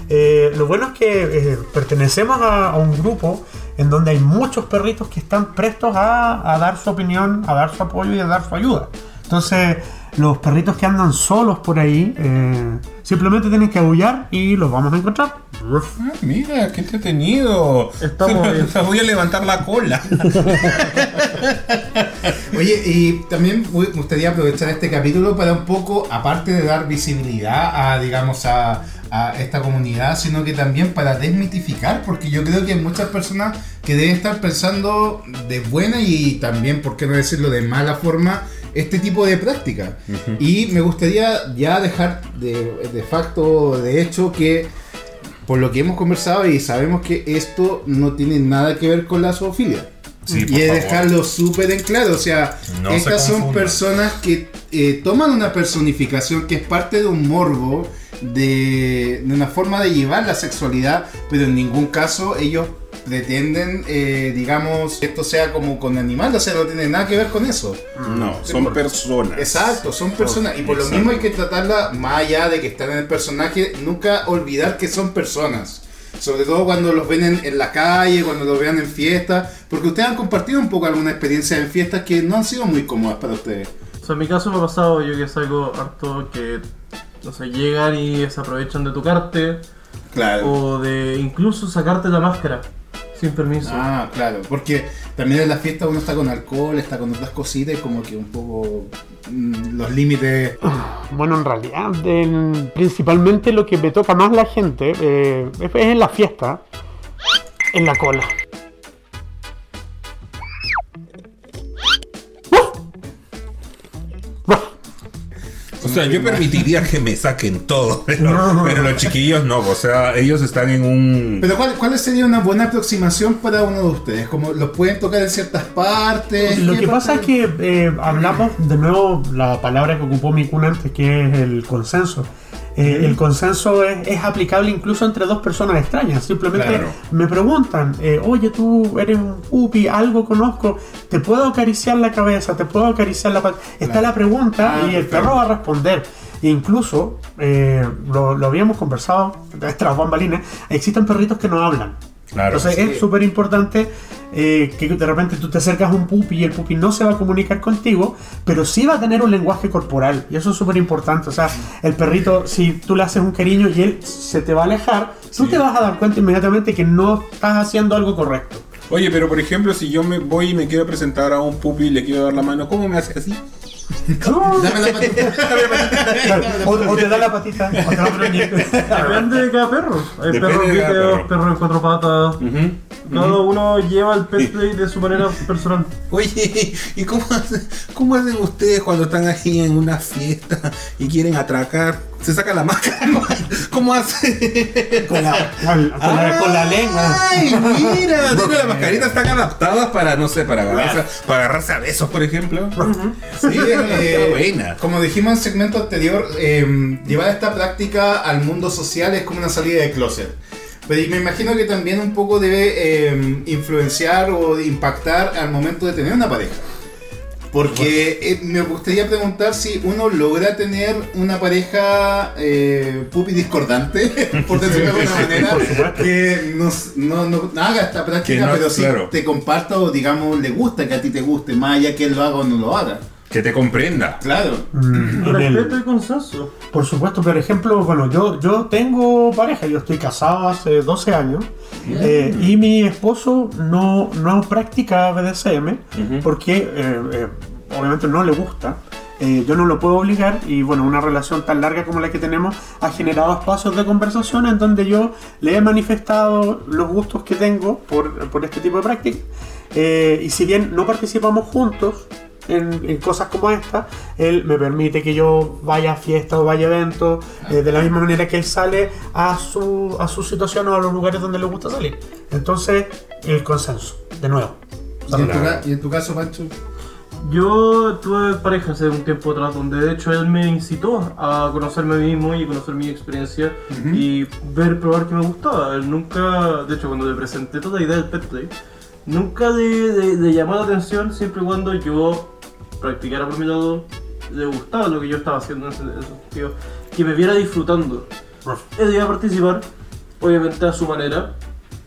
[SPEAKER 3] Eh, lo bueno es que eh, pertenecemos a, a un grupo en donde hay muchos perritos que están prestos a, a dar su opinión, a dar su apoyo y a dar su ayuda. Entonces, los perritos que andan solos por ahí, eh, simplemente tienen que aullar y los vamos a encontrar.
[SPEAKER 2] Ah, mira, qué entretenido.
[SPEAKER 4] Estamos bien.
[SPEAKER 2] Voy a levantar la cola.
[SPEAKER 1] Oye, y también me gustaría aprovechar este capítulo para un poco, aparte de dar visibilidad a, digamos, a, a esta comunidad, sino que también para desmitificar, porque yo creo que hay muchas personas que deben estar pensando de buena y también, por qué no decirlo, de mala forma, este tipo de práctica. Y me gustaría ya dejar de, de facto, de hecho, que por lo que hemos conversado y sabemos que esto no tiene nada que ver con la zoofilia.
[SPEAKER 2] Sí,
[SPEAKER 1] y es dejarlo súper en claro, o sea,
[SPEAKER 2] No se
[SPEAKER 1] estas son
[SPEAKER 2] confundan.
[SPEAKER 1] personas que eh, toman una personificación que es parte de un morbo, de, de una forma de llevar la sexualidad, pero en ningún caso ellos pretenden, eh, digamos, que esto sea como con animales, o sea, no tiene nada que ver con eso.
[SPEAKER 2] No, son personas.
[SPEAKER 1] Exacto, son personas. Y por lo
[SPEAKER 2] Exacto.
[SPEAKER 1] mismo hay que tratarla, más allá de que están en el personaje, nunca olvidar que son personas. Sobre todo cuando los ven en, en la calle, cuando los vean en fiestas. Porque ustedes han compartido un poco alguna experiencia en fiestas que no han sido muy cómodas para ustedes.
[SPEAKER 4] O sea, en mi caso me ha pasado yo que salgo harto que, o sea, llegan y se aprovechan de tu carte
[SPEAKER 1] Claro.
[SPEAKER 4] o de incluso sacarte la máscara sin permiso.
[SPEAKER 1] Ah, claro. Porque también en las fiestas uno está con alcohol, está con otras cositas y como que un poco mm, los límites.
[SPEAKER 3] Bueno, en realidad, en- principalmente lo que me toca más la gente eh, es, es en la fiesta, en la cola.
[SPEAKER 2] Sea, yo permitiría que me saquen todo, pero, pero los chiquillos no. O sea, ellos están en un.
[SPEAKER 1] Pero ¿cuál, ¿cuál sería una buena aproximación para uno de ustedes? Como los pueden tocar en ciertas partes.
[SPEAKER 3] Lo
[SPEAKER 1] ¿Qué
[SPEAKER 3] que pasa es que eh, hablamos de nuevo la palabra que ocupó mi cuna antes, que es el consenso. Eh, el consenso es, es aplicable incluso entre dos personas extrañas. Simplemente
[SPEAKER 2] Claro.
[SPEAKER 3] me preguntan, eh, oye, tú eres un pupi, algo conozco, te puedo acariciar la cabeza, te puedo acariciar la pata. Está
[SPEAKER 1] Claro.
[SPEAKER 3] la pregunta
[SPEAKER 1] Ah,
[SPEAKER 3] y el perro va a responder. E incluso, eh, lo, lo habíamos conversado tras bambalinas, existen perritos que no hablan.
[SPEAKER 2] Claro.
[SPEAKER 3] Entonces
[SPEAKER 1] sí.
[SPEAKER 3] es súper importante eh, que de repente tú te acercas a un pupi y el pupi no se va a comunicar contigo, pero sí va a tener un lenguaje corporal. Y eso es súper importante. O sea, el perrito, si tú le haces un cariño y él se te va a alejar, tú te vas a dar cuenta inmediatamente que no estás haciendo algo correcto.
[SPEAKER 2] Oye, pero por ejemplo, si yo me voy y me quiero presentar a un pupi y le quiero dar la mano, ¿cómo me hace así?
[SPEAKER 1] Dame la patita.
[SPEAKER 3] O, o te da la patita, o te da.
[SPEAKER 4] Depende de cada perro. Hay
[SPEAKER 2] Depende
[SPEAKER 4] perros
[SPEAKER 2] de cada perro.
[SPEAKER 4] perros en cuatro patas. Cada uno lleva el pet play de su manera personal.
[SPEAKER 2] Oye, ¿y cómo hacen, cómo hacen ustedes cuando están aquí en una fiesta y quieren atracar? ¿Se saca la máscara? ¿Cómo hacen?
[SPEAKER 3] Con la, con, con la, con la lengua.
[SPEAKER 2] ¡Ay, mira! Digo, las mascaritas están adaptadas para, no sé, para agarrarse, para agarrarse a besos, por ejemplo.
[SPEAKER 1] Sí, eh,
[SPEAKER 2] buena.
[SPEAKER 1] Como dijimos en el segmento anterior, eh, llevar esta práctica al mundo social es como una salida de closet. Pero me imagino que también un poco debe eh, influenciar o impactar al momento de tener una pareja. Porque eh, me gustaría preguntar si uno logra tener una pareja eh, pupi discordante, por decirlo de alguna manera, que nos- no, no- no haga esta práctica,
[SPEAKER 2] no,
[SPEAKER 1] pero sí
[SPEAKER 2] claro.
[SPEAKER 1] te comparta o digamos le gusta que a ti te guste, más allá que él lo haga o no lo haga.
[SPEAKER 2] Que te comprenda.
[SPEAKER 1] Claro.
[SPEAKER 3] Mm,
[SPEAKER 4] Respeto y consenso.
[SPEAKER 3] Por supuesto, por ejemplo, bueno, yo, yo tengo pareja, yo estoy casado hace 12 años eh, y mi esposo no, no practica BDSM porque eh, eh, obviamente no le gusta. Eh, yo no lo puedo obligar y bueno, una relación tan larga como la que tenemos ha generado espacios de conversación en donde yo le he manifestado los gustos que tengo por, por este tipo de práctica. Eh, y si bien no participamos juntos, en, en cosas como esta, él me permite que yo vaya a fiestas o vaya a eventos, eh, de la misma manera que él sale a su, a su situación o a los lugares donde le gusta salir. Entonces, el consenso, de nuevo.
[SPEAKER 1] ¿Y en, tu, ca- y en tu caso, Pancho?
[SPEAKER 4] Yo tuve pareja hace un tiempo atrás donde de hecho él me incitó a conocerme a mí mismo y conocer mi experiencia y ver, probar que me gustaba. Él nunca, de hecho cuando le presenté toda la idea del pet play, nunca de, de, de llamar la atención siempre y cuando yo practicara por mi lado, le gustaba lo que yo estaba haciendo en ese, en ese sentido, que me viera disfrutando. Él iba a participar, obviamente a su manera,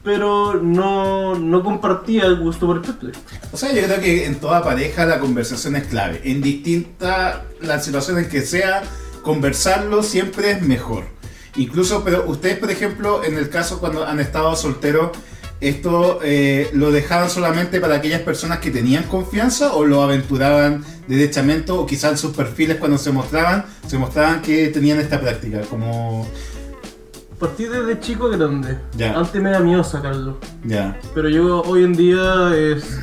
[SPEAKER 4] pero no, no compartía el gusto por el pet play.
[SPEAKER 1] O sea, yo creo que en toda pareja la conversación es clave. En distinta la situación en que sea, conversarlo siempre es mejor. Incluso, pero ustedes, por ejemplo, en el caso cuando han estado solteros, ¿esto eh, lo dejaban solamente para aquellas personas que tenían confianza o lo aventuraban derechamente o quizás en sus perfiles cuando se mostraban, se mostraban que tenían esta práctica? Como...
[SPEAKER 4] Partí desde chico grande.
[SPEAKER 1] Ya.
[SPEAKER 4] Antes me da miedo sacarlo.
[SPEAKER 1] Ya.
[SPEAKER 4] Pero yo hoy en día es.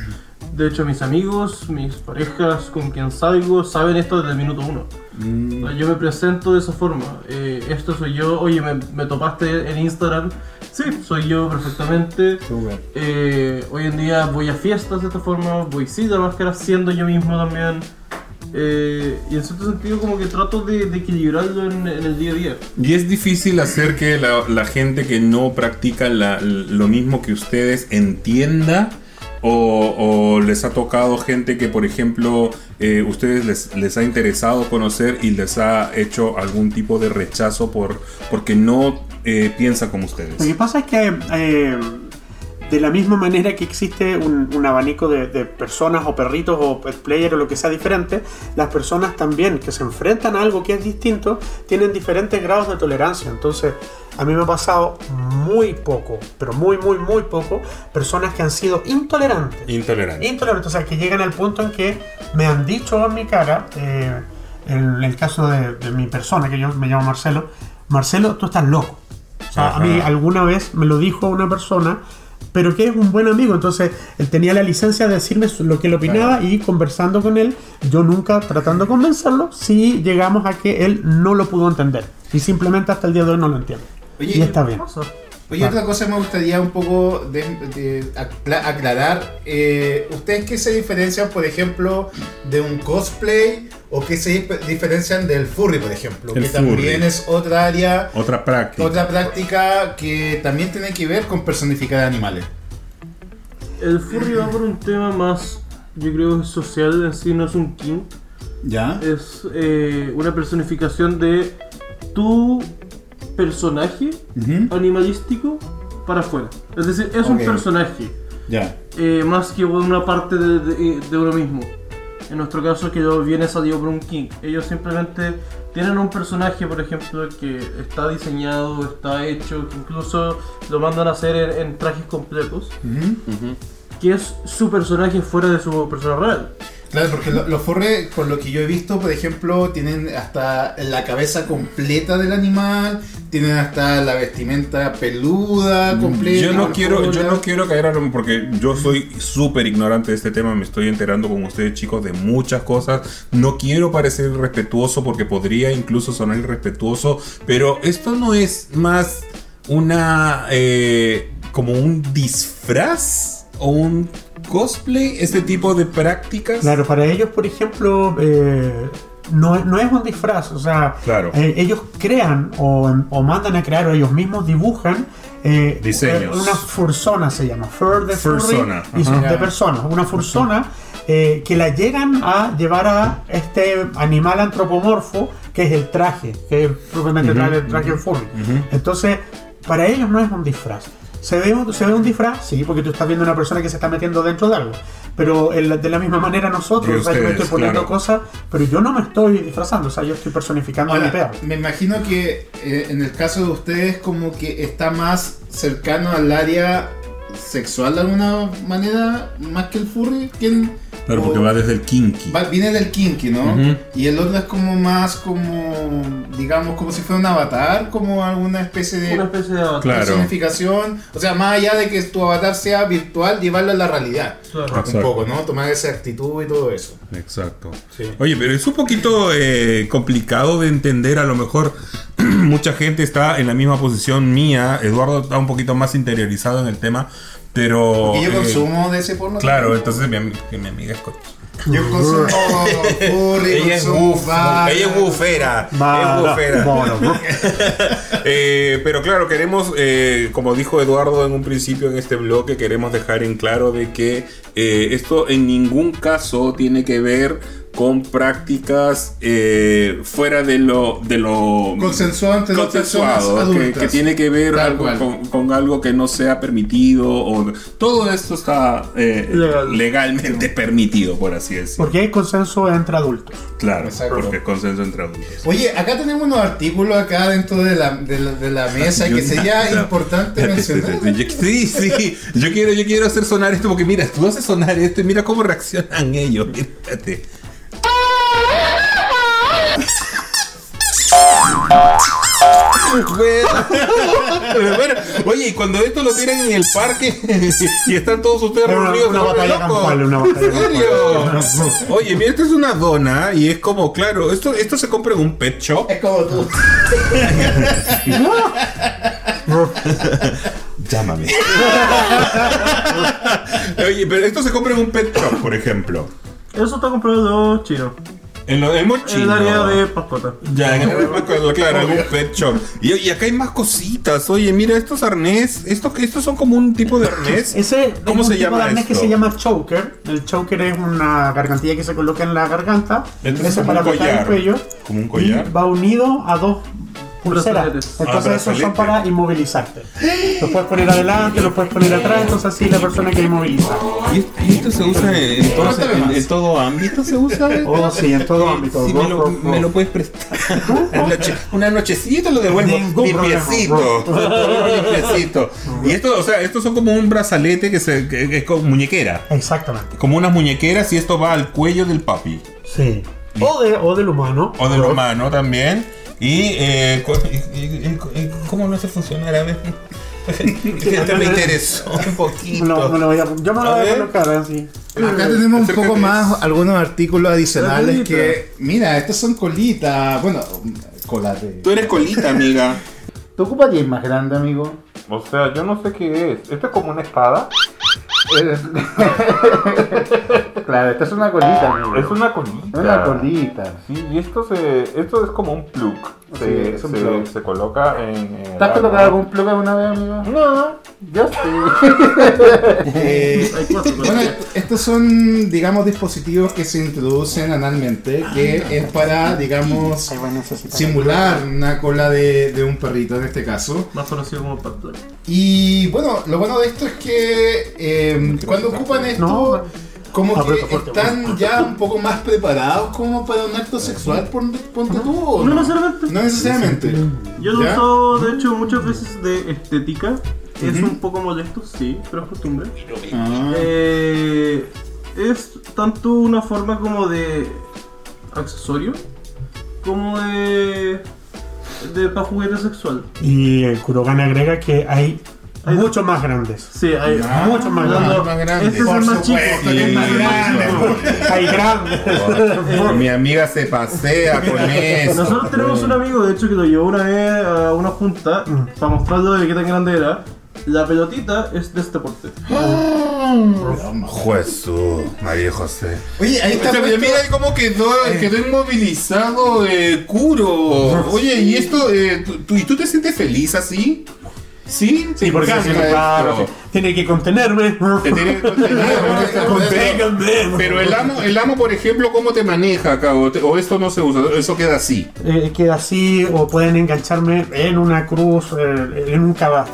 [SPEAKER 4] De hecho, mis amigos, mis parejas con quien salgo saben esto desde el minuto uno.
[SPEAKER 1] Mm,
[SPEAKER 4] Yo me presento de esa forma. Eh, esto soy yo. Oye, me, me topaste en Instagram. Sí, soy yo perfectamente.
[SPEAKER 6] Súper.
[SPEAKER 4] Eh, hoy en día voy a fiestas de esta forma. Voy sí de máscara siendo yo mismo también. Eh, y en cierto sentido como que trato de, de equilibrarlo en, en el día a día.
[SPEAKER 2] Y es difícil hacer que la, la gente que no practica la- lo mismo que ustedes entienda. O, les ha tocado gente que, por ejemplo, eh, ustedes les, les ha interesado conocer y les ha hecho algún tipo de rechazo por porque no eh, piensa como
[SPEAKER 3] Lo que
[SPEAKER 2] ustedes.
[SPEAKER 3] pasa es que eh, de la misma manera que existe un, un abanico de, de personas o perritos o pet player o lo que sea diferente, las personas también que se enfrentan a algo que es distinto tienen diferentes grados de tolerancia. Entonces, a mí me ha pasado muy poco, pero muy, muy, muy poco, personas que han sido intolerantes.
[SPEAKER 2] Intolerante.
[SPEAKER 3] Intolerantes, o sea, que llegan al punto en que me han dicho en mi cara, eh, en el caso de, de mi persona, que yo me llamo Marcelo, Marcelo, tú estás loco. O sea, a mí alguna vez me lo dijo una persona, pero que es un buen amigo, entonces él tenía la licencia de decirme lo que él opinaba y conversando con él, yo nunca tratando de convencerlo, si llegamos a que él no lo pudo entender. Y simplemente hasta el día de hoy no lo entiende.
[SPEAKER 1] Oye,
[SPEAKER 3] y está bien.
[SPEAKER 1] Oye, otra cosa me gustaría un poco de, de acla- aclarar. eh, ¿Ustedes qué se diferencian, por ejemplo, de un cosplay o qué se dif- diferencian del furry, por ejemplo?
[SPEAKER 2] El
[SPEAKER 1] que también es otra área,
[SPEAKER 2] Otra práctica.
[SPEAKER 1] otra práctica que también tiene que ver con personificar animales.
[SPEAKER 4] El furry va por un tema más, yo creo, social en sí, no es un kink.
[SPEAKER 1] ¿Ya?
[SPEAKER 4] Es eh, una personificación de tu personaje
[SPEAKER 1] Ujú,
[SPEAKER 4] animalístico para afuera. Es decir, es un personaje,
[SPEAKER 1] Ya.
[SPEAKER 4] eh, más que una parte de, de- de uno mismo. En nuestro caso, que viene salido por un kink. Ellos simplemente tienen un personaje, por ejemplo, que está diseñado, está hecho, que incluso lo mandan a hacer en, en trajes completos,
[SPEAKER 1] Ujú.
[SPEAKER 4] que es su personaje fuera de su persona real.
[SPEAKER 1] Claro, porque lo- los furry, por lo que yo he visto, por ejemplo, tienen hasta la cabeza completa del animal, tienen hasta la vestimenta peluda completa.
[SPEAKER 2] Yo no quiero, yo no quiero caer a lo- porque yo soy súper ignorante de este tema, me estoy enterando con ustedes chicos de muchas cosas. No quiero parecer irrespetuoso porque podría incluso sonar irrespetuoso, pero esto no es más una eh, como un disfraz o un cosplay, este tipo de prácticas.
[SPEAKER 3] Claro, para ellos, por ejemplo, eh, no, no es un disfraz, o sea,
[SPEAKER 2] Claro.
[SPEAKER 3] eh, ellos crean o, o mandan a crear o ellos mismos dibujan eh,
[SPEAKER 2] Diseños.
[SPEAKER 3] Una fursona se llama, fur de furry
[SPEAKER 2] Fursona,
[SPEAKER 3] y de personas, una fursona eh, que la llegan a llevar a este animal antropomorfo que es el traje, que es propiamente traje, el traje furry. Entonces, para ellos no es un disfraz. ¿Se ve, un, ¿Se ve un disfraz? Sí, porque tú estás viendo una persona que se está metiendo dentro de algo. Pero el- de la misma manera nosotros,
[SPEAKER 2] Y
[SPEAKER 3] o sea, yo me estoy
[SPEAKER 2] ustedes,
[SPEAKER 3] poniendo
[SPEAKER 2] claro.
[SPEAKER 3] cosas, pero yo no me estoy disfrazando, o sea, yo estoy personificando a mi
[SPEAKER 1] Ahora,
[SPEAKER 3] perro.
[SPEAKER 1] me imagino que eh, en el caso de ustedes como que está más cercano al área sexual de alguna manera, más que el furry. ¿Quién?
[SPEAKER 2] Claro, porque
[SPEAKER 1] o-
[SPEAKER 2] va desde el kinky.
[SPEAKER 1] va- viene del kinky, ¿no?
[SPEAKER 2] Ujú.
[SPEAKER 1] Y el otro es como más como, digamos, como si fuera un avatar, como alguna especie de
[SPEAKER 4] Una especie de avatar.
[SPEAKER 2] Claro.
[SPEAKER 1] personificación. O sea, más allá de que tu avatar sea virtual, llevarlo a la realidad.
[SPEAKER 4] Claro.
[SPEAKER 1] Un poco, ¿no? Tomar esa actitud y todo eso.
[SPEAKER 2] Exacto.
[SPEAKER 1] Sí.
[SPEAKER 2] Oye, pero es un poquito eh, complicado de entender. A lo mejor mucha gente está en la misma posición mía. Eduardo está un poquito más interiorizado en el tema. Pero.
[SPEAKER 1] Y yo
[SPEAKER 2] eh,
[SPEAKER 1] consumo de ese porno.
[SPEAKER 2] Claro,
[SPEAKER 1] también.
[SPEAKER 2] entonces mi, amiga es.
[SPEAKER 1] Yo consumo furry,
[SPEAKER 2] Ella es
[SPEAKER 1] consumo
[SPEAKER 2] buf,
[SPEAKER 1] vaga.
[SPEAKER 2] ella es bufera. Es bufera. Eh, pero claro, queremos, eh, como dijo Eduardo en un principio en este bloque, queremos dejar en claro de que eh, esto en ningún caso tiene que ver con prácticas eh, fuera de lo de lo
[SPEAKER 1] Consensuado
[SPEAKER 2] que, que tiene que ver algo con, con algo que no sea permitido o todo esto está eh,
[SPEAKER 4] Legal.
[SPEAKER 2] legalmente permitido por así decirlo
[SPEAKER 3] Porque hay consenso entre adultos.
[SPEAKER 2] claro
[SPEAKER 1] Exacto.
[SPEAKER 2] porque es consenso entre adultos
[SPEAKER 1] Oye, acá tenemos unos artículos acá dentro de la, de la, de la mesa que sería
[SPEAKER 2] No.
[SPEAKER 1] importante mencionar.
[SPEAKER 2] Sí, sí, yo quiero, yo quiero hacer sonar esto porque mira, tú haces sonar esto y mira cómo reaccionan ellos. Mírate. Bueno, bueno, oye, y cuando esto lo tiran en el parque y están todos ustedes
[SPEAKER 3] Una-
[SPEAKER 2] reunidos,
[SPEAKER 3] una batalla campal, una batalla
[SPEAKER 2] ¿En serio? Oye, mira, esto es una dona y es como, claro, esto, esto se compra en un pet shop.
[SPEAKER 1] Es como tú.
[SPEAKER 2] Llámame. Oye, pero esto se compra en un pet shop, por ejemplo.
[SPEAKER 4] Eso está comprado los chinos.
[SPEAKER 2] En, lo, en
[SPEAKER 4] En
[SPEAKER 2] mochino.
[SPEAKER 4] el área de mascota.
[SPEAKER 2] Ya, en el, claro, en un pet shop. Y, y acá hay más cositas. Oye, mira, estos arnés. Estos, estos son como un tipo de arnés.
[SPEAKER 3] Ese
[SPEAKER 2] ¿Cómo
[SPEAKER 3] es
[SPEAKER 2] se
[SPEAKER 3] un tipo
[SPEAKER 2] llama
[SPEAKER 3] de arnés que
[SPEAKER 2] esto?
[SPEAKER 3] se llama choker. El choker es una gargantilla que se coloca en la garganta.
[SPEAKER 2] Esto es
[SPEAKER 3] para
[SPEAKER 2] un
[SPEAKER 3] apretar el
[SPEAKER 2] collar.
[SPEAKER 3] cuello.
[SPEAKER 2] Como un collar.
[SPEAKER 3] Y va unido a dos
[SPEAKER 4] Brazaletes.
[SPEAKER 3] Entonces
[SPEAKER 2] Ah,
[SPEAKER 3] esos son para inmovilizarte. Los puedes poner adelante, los puedes poner atrás, entonces así la persona que inmoviliza.
[SPEAKER 2] ¿Y, esto se usa en, todo, en- en todo ámbito? ¿Se usa?
[SPEAKER 3] Oh, sí, en todo ámbito.
[SPEAKER 2] Sí, me, lo, me lo puedes prestar. Una, noche- una nochecita lo devuelvo.
[SPEAKER 3] Ningún problema.
[SPEAKER 2] Limpiecito. Limpiecito. Y esto, o sea, estos son como un brazalete que, se, que- que es como muñequera.
[SPEAKER 3] Exactamente.
[SPEAKER 2] Como unas muñequeras y esto va al cuello del papi.
[SPEAKER 3] Sí. O, de, o del humano.
[SPEAKER 2] O del humano también. Y, eh, ¿cómo no hace funcionar? A ver. Gente me interesó un poquito.
[SPEAKER 3] Lo voy a- yo me lo voy a colocar así.
[SPEAKER 1] Acá tenemos un poco más algunos artículos adicionales
[SPEAKER 4] Colita.
[SPEAKER 1] que, mira, estos son colitas, bueno, colas de...
[SPEAKER 2] Tú eres colita, amiga.
[SPEAKER 6] ¿Tú ocuparías más grande, amigo?
[SPEAKER 5] O sea, yo no sé qué es. ¿Esto es como una espada?
[SPEAKER 6] claro, esta es una colita, amigo.
[SPEAKER 5] Es una colita.
[SPEAKER 6] Una colita.
[SPEAKER 5] Sí, y esto se, esto es como un plug. Se,
[SPEAKER 6] Sí, es un
[SPEAKER 5] se,
[SPEAKER 6] plug.
[SPEAKER 5] se coloca en. en
[SPEAKER 6] ¿Te has colocado algún plug alguna vez, amigo?
[SPEAKER 5] No.
[SPEAKER 6] Yo sí.
[SPEAKER 1] Eh, bueno, estos son, digamos, dispositivos que se introducen analmente, que es para, digamos, simular una cola de, de un perrito en este caso.
[SPEAKER 4] Más conocido como
[SPEAKER 1] Y bueno, lo bueno de esto es que eh, cuando ocupan esto,
[SPEAKER 3] No.
[SPEAKER 1] como que
[SPEAKER 3] fuerte,
[SPEAKER 1] están ya un poco más preparados como para un acto sexual, pon- ponte tú. ¿o
[SPEAKER 4] No necesariamente.
[SPEAKER 1] No necesariamente.
[SPEAKER 4] Yo lo uso, de hecho, muchas veces de estética. Es un poco molesto, sí, pero es costumbre.
[SPEAKER 1] Ah.
[SPEAKER 4] Eh, es tanto una forma como de accesorio, como de. De para juguete sexual.
[SPEAKER 3] Y el Kurogan agrega que hay muchos más grandes.
[SPEAKER 4] Sí, hay
[SPEAKER 1] Ah,
[SPEAKER 3] mucho más
[SPEAKER 4] No,
[SPEAKER 3] grande.
[SPEAKER 4] no,
[SPEAKER 1] más grande.
[SPEAKER 4] Este es
[SPEAKER 1] Por
[SPEAKER 4] el más chico.
[SPEAKER 1] es más grande.
[SPEAKER 3] Hay grandes.
[SPEAKER 2] Mi amiga se pasea con eso.
[SPEAKER 4] Nosotros tenemos un amigo, de hecho, que lo llevó una vez a una junta para mostrarlo de qué tan grande era. La pelotita es de este porte.
[SPEAKER 2] Jesús, María José.
[SPEAKER 1] Oye, ahí está. Puesto-
[SPEAKER 2] mira cómo quedó, quedó inmovilizado eh, Kuro. Oye, ¿y esto? eh, tú- tú- ¿Y tú te sientes feliz así? ¿Sí?
[SPEAKER 3] Sí, porque no, claro, sí. Tiene que contenerme.
[SPEAKER 2] Te tiene que contener,
[SPEAKER 3] Conténganme.
[SPEAKER 2] Pero el amo, el amo, por ejemplo, ¿cómo te maneja acá? ¿O, te- o esto no se usa? ¿Eso queda así?
[SPEAKER 3] Eh, queda así, o pueden engancharme en una cruz, eh, en un caballo.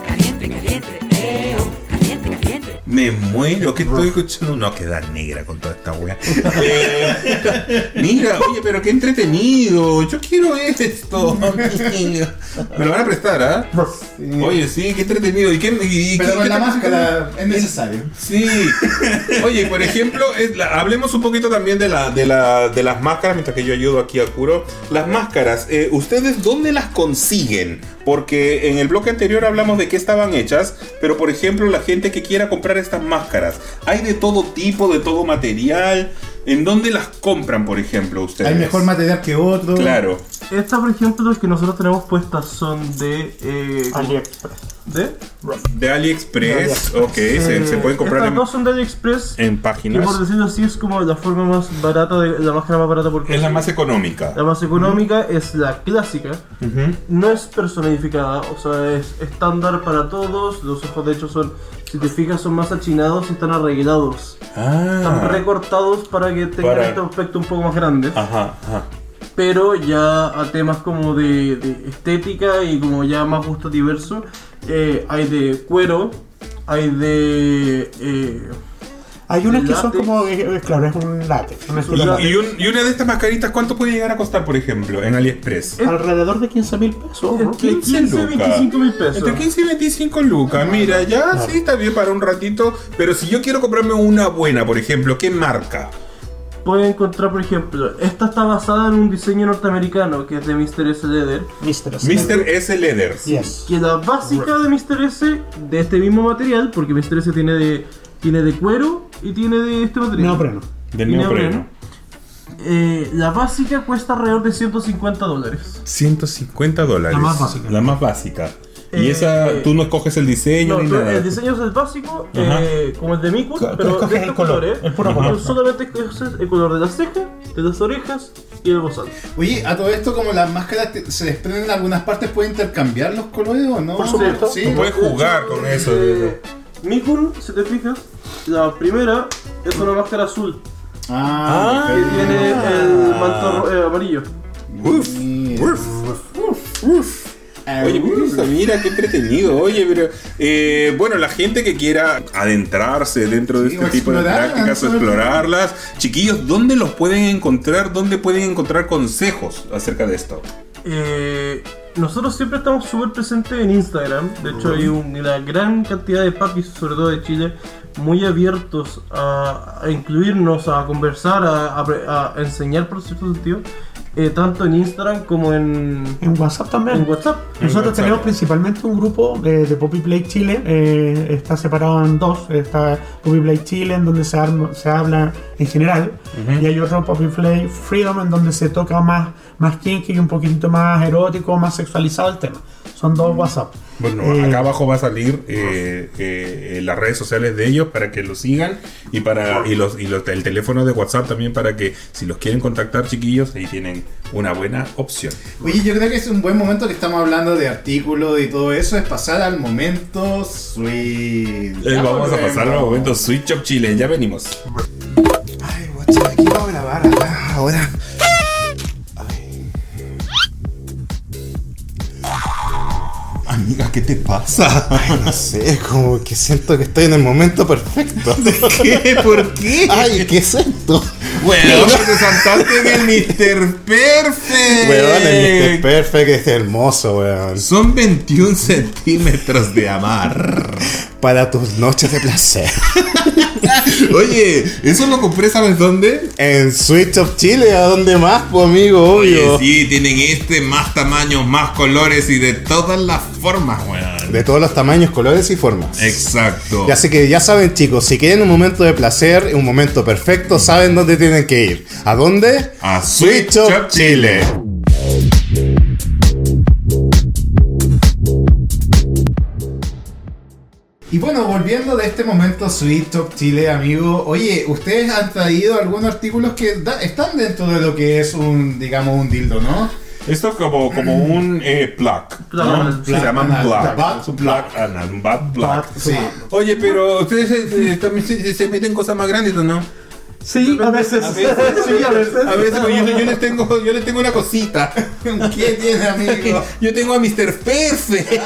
[SPEAKER 2] Me muero, que estoy escuchando. No, queda negra con toda esta wea. Eh, mira, oye, pero qué entretenido. Yo quiero esto. Me lo van a prestar, ¿ah? Oye, sí, qué entretenido. ¿Y qué, y-
[SPEAKER 1] Pero
[SPEAKER 2] qué-
[SPEAKER 1] con
[SPEAKER 2] qué
[SPEAKER 1] la máscara es necesario.
[SPEAKER 2] Sí. Oye, por ejemplo, es la- hablemos un poquito también de, la, de, la, de las máscaras, mientras que yo ayudo aquí a Kuro. Las máscaras, eh, ¿ustedes dónde las consiguen? Porque en el bloque anterior hablamos de qué estaban hechas, pero por ejemplo, la gente que quiera comprar estas máscaras, hay de todo tipo, de todo material. ¿En dónde las compran, por ejemplo, ustedes?
[SPEAKER 1] Hay mejor material que otro.
[SPEAKER 2] Claro.
[SPEAKER 4] Estas, por ejemplo, las que nosotros tenemos puestas son de. Eh,
[SPEAKER 3] AliExpress.
[SPEAKER 4] ¿De?
[SPEAKER 2] De AliExpress, ok, se,
[SPEAKER 4] Eh,
[SPEAKER 2] se pueden comprar
[SPEAKER 4] Estas
[SPEAKER 2] en,
[SPEAKER 4] dos son de AliExpress.
[SPEAKER 2] en
[SPEAKER 4] Que
[SPEAKER 2] páginas.
[SPEAKER 4] por decirlo así es como la forma más barata de la máscara más barata por
[SPEAKER 2] Es la más económica.
[SPEAKER 4] La más económica es la clásica. No es personificada, o sea, es estándar para todos. Los ojos, de hecho, son, si te fijas, son más achinados y están arreglados. Están
[SPEAKER 2] Ah.
[SPEAKER 4] recortados para que tengan
[SPEAKER 2] Para-
[SPEAKER 4] este aspecto un poco más grande.
[SPEAKER 2] Ajá, ajá.
[SPEAKER 4] Pero ya a temas como de, de estética y como ya más gusto diverso, eh, hay de cuero, hay de... eh,
[SPEAKER 3] Hay unas que son como, eh, eh, claro, es un látex.
[SPEAKER 2] Y, un- y una de estas mascaritas, ¿cuánto puede llegar a costar, por ejemplo, en AliExpress?
[SPEAKER 3] Alrededor de 15 mil pesos. ¿no?
[SPEAKER 4] entre 15 y
[SPEAKER 2] lucas.
[SPEAKER 4] 25 mil pesos.
[SPEAKER 2] Entre 15 y 25 lucas. Mira, ya sí está bien para un ratito. Pero si yo quiero comprarme una buena, por ejemplo, ¿qué marca?
[SPEAKER 4] Pueden encontrar, por ejemplo, esta está basada en un diseño norteamericano que es de Mr. S. Leather.
[SPEAKER 3] Mr.
[SPEAKER 2] Mr. S. Leathers.
[SPEAKER 3] Yes.
[SPEAKER 4] Que la básica de Mr. S de este mismo material, porque Mr. S tiene de, tiene de cuero y tiene de este material.
[SPEAKER 3] Neopreno.
[SPEAKER 2] Del neopreno.
[SPEAKER 4] Eh, la básica cuesta alrededor de 150 dólares.
[SPEAKER 2] 150 dólares.
[SPEAKER 3] La más básica.
[SPEAKER 2] La más básica. Y
[SPEAKER 4] Eh,
[SPEAKER 2] esa,
[SPEAKER 4] eh,
[SPEAKER 2] tú no escoges el diseño
[SPEAKER 4] No,
[SPEAKER 2] ni nada.
[SPEAKER 4] el diseño es el básico, eh, como el de Miku, pero
[SPEAKER 3] escoges
[SPEAKER 4] de
[SPEAKER 3] el
[SPEAKER 4] estos
[SPEAKER 3] color,
[SPEAKER 4] colores.
[SPEAKER 3] puro color.
[SPEAKER 4] solamente escoges el color de las cejas, de las orejas y el bozal.
[SPEAKER 1] Oye, a todo esto, como las máscaras te- se desprenden en algunas partes, ¿puede intercambiar los colores o no?
[SPEAKER 3] Por supuesto.
[SPEAKER 1] Sí.
[SPEAKER 2] Puedes jugar con eso.
[SPEAKER 4] Eh, Mikun, si te fijas, la primera es una máscara azul
[SPEAKER 1] Ah,
[SPEAKER 4] que
[SPEAKER 1] perfecto.
[SPEAKER 4] tiene el manto eh, amarillo.
[SPEAKER 2] Uf,
[SPEAKER 1] Mira.
[SPEAKER 2] uf, uf. Oye, mira, mira, qué entretenido. Oye, pero eh, bueno, la gente que quiera adentrarse dentro de
[SPEAKER 1] Sí,
[SPEAKER 2] este tipo de
[SPEAKER 1] explorar,
[SPEAKER 2] prácticas o explorarlas, chiquillos, ¿dónde los pueden encontrar? ¿Dónde pueden encontrar consejos acerca de esto?
[SPEAKER 4] Eh, nosotros siempre estamos súper presentes en Instagram. De hecho, hay una gran cantidad de papis, sobre todo de Chile, muy abiertos a, a incluirnos, a conversar, a, a- a enseñar por cierto sentido, eh, tanto en Instagram como en,
[SPEAKER 3] En WhatsApp también.
[SPEAKER 4] en WhatsApp.
[SPEAKER 3] Nosotros
[SPEAKER 2] WhatsApp.
[SPEAKER 3] tenemos principalmente un grupo de, de Poppy Play Chile, eh, está separado en dos, está Poppy Play Chile en donde se, arma- se habla en general y hay otro Poppy Play Freedom en donde se toca más, más kinky y un poquitito más erótico, más sexualizado el tema. Son dos WhatsApp.
[SPEAKER 2] Bueno,
[SPEAKER 3] Eh,
[SPEAKER 2] acá abajo va a salir eh, eh, las redes sociales de ellos para que los sigan y para y los y los, el teléfono de WhatsApp también para que si los quieren contactar chiquillos ahí tienen una buena opción.
[SPEAKER 1] Oye, yo creo que es un buen momento que estamos hablando de artículos y todo eso, es pasar al momento sweet.
[SPEAKER 2] Eh, vamos a pasar al momento Switch Shop Chile, ya venimos.
[SPEAKER 1] Ay, guacha, aquí vamos a grabar acá, ahora.
[SPEAKER 2] Amiga, ¿qué te pasa?
[SPEAKER 7] No sé, como que siento que estoy en el momento perfecto.
[SPEAKER 2] ¿Qué? ¿Por qué?
[SPEAKER 7] Ay, ¿qué es esto?
[SPEAKER 2] Bueno, en el Mr. Perfect.
[SPEAKER 7] Weón, el Mr. Perfect es hermoso, weón.
[SPEAKER 2] Son 21 centímetros de amar.
[SPEAKER 7] Para tus noches de placer.
[SPEAKER 2] Oye, eso lo compré, ¿sabes dónde?
[SPEAKER 7] En Switch of Chile, ¿a dónde más, pues amigo? Obvio.
[SPEAKER 2] Oye, sí, tienen este, más tamaños, más colores y de todas las formas, weón.
[SPEAKER 7] De todos los tamaños, colores y formas.
[SPEAKER 2] Exacto.
[SPEAKER 7] Y así que ya saben, chicos, si quieren un momento de placer, un momento perfecto, saben dónde tienen que ir. ¿A dónde?
[SPEAKER 2] A
[SPEAKER 7] Switch
[SPEAKER 2] Switch
[SPEAKER 7] of Chile.
[SPEAKER 1] Y bueno, volviendo de este momento Sweet Top Chile, amigo, oye, ¿ustedes han traído algunos artículos que da- están dentro de lo que es un, digamos, un dildo, ¿no?
[SPEAKER 2] Esto es como, como un eh, plug.
[SPEAKER 4] Plug
[SPEAKER 2] ¿no? Se llaman
[SPEAKER 1] Plug
[SPEAKER 2] plug.
[SPEAKER 1] anal.
[SPEAKER 2] Es un plug anal, un bad plug.
[SPEAKER 1] Sí.
[SPEAKER 2] Oye, pero ustedes eh, eh, también se, se meten cosas más grandes, ¿o no?
[SPEAKER 3] Sí, a veces.
[SPEAKER 2] A veces,
[SPEAKER 3] Sí, a veces.
[SPEAKER 2] A veces pues, yo, yo les tengo, yo les tengo una cosita.
[SPEAKER 1] ¿Qué tiene, amigo?
[SPEAKER 2] Yo tengo a Mr. Pefe.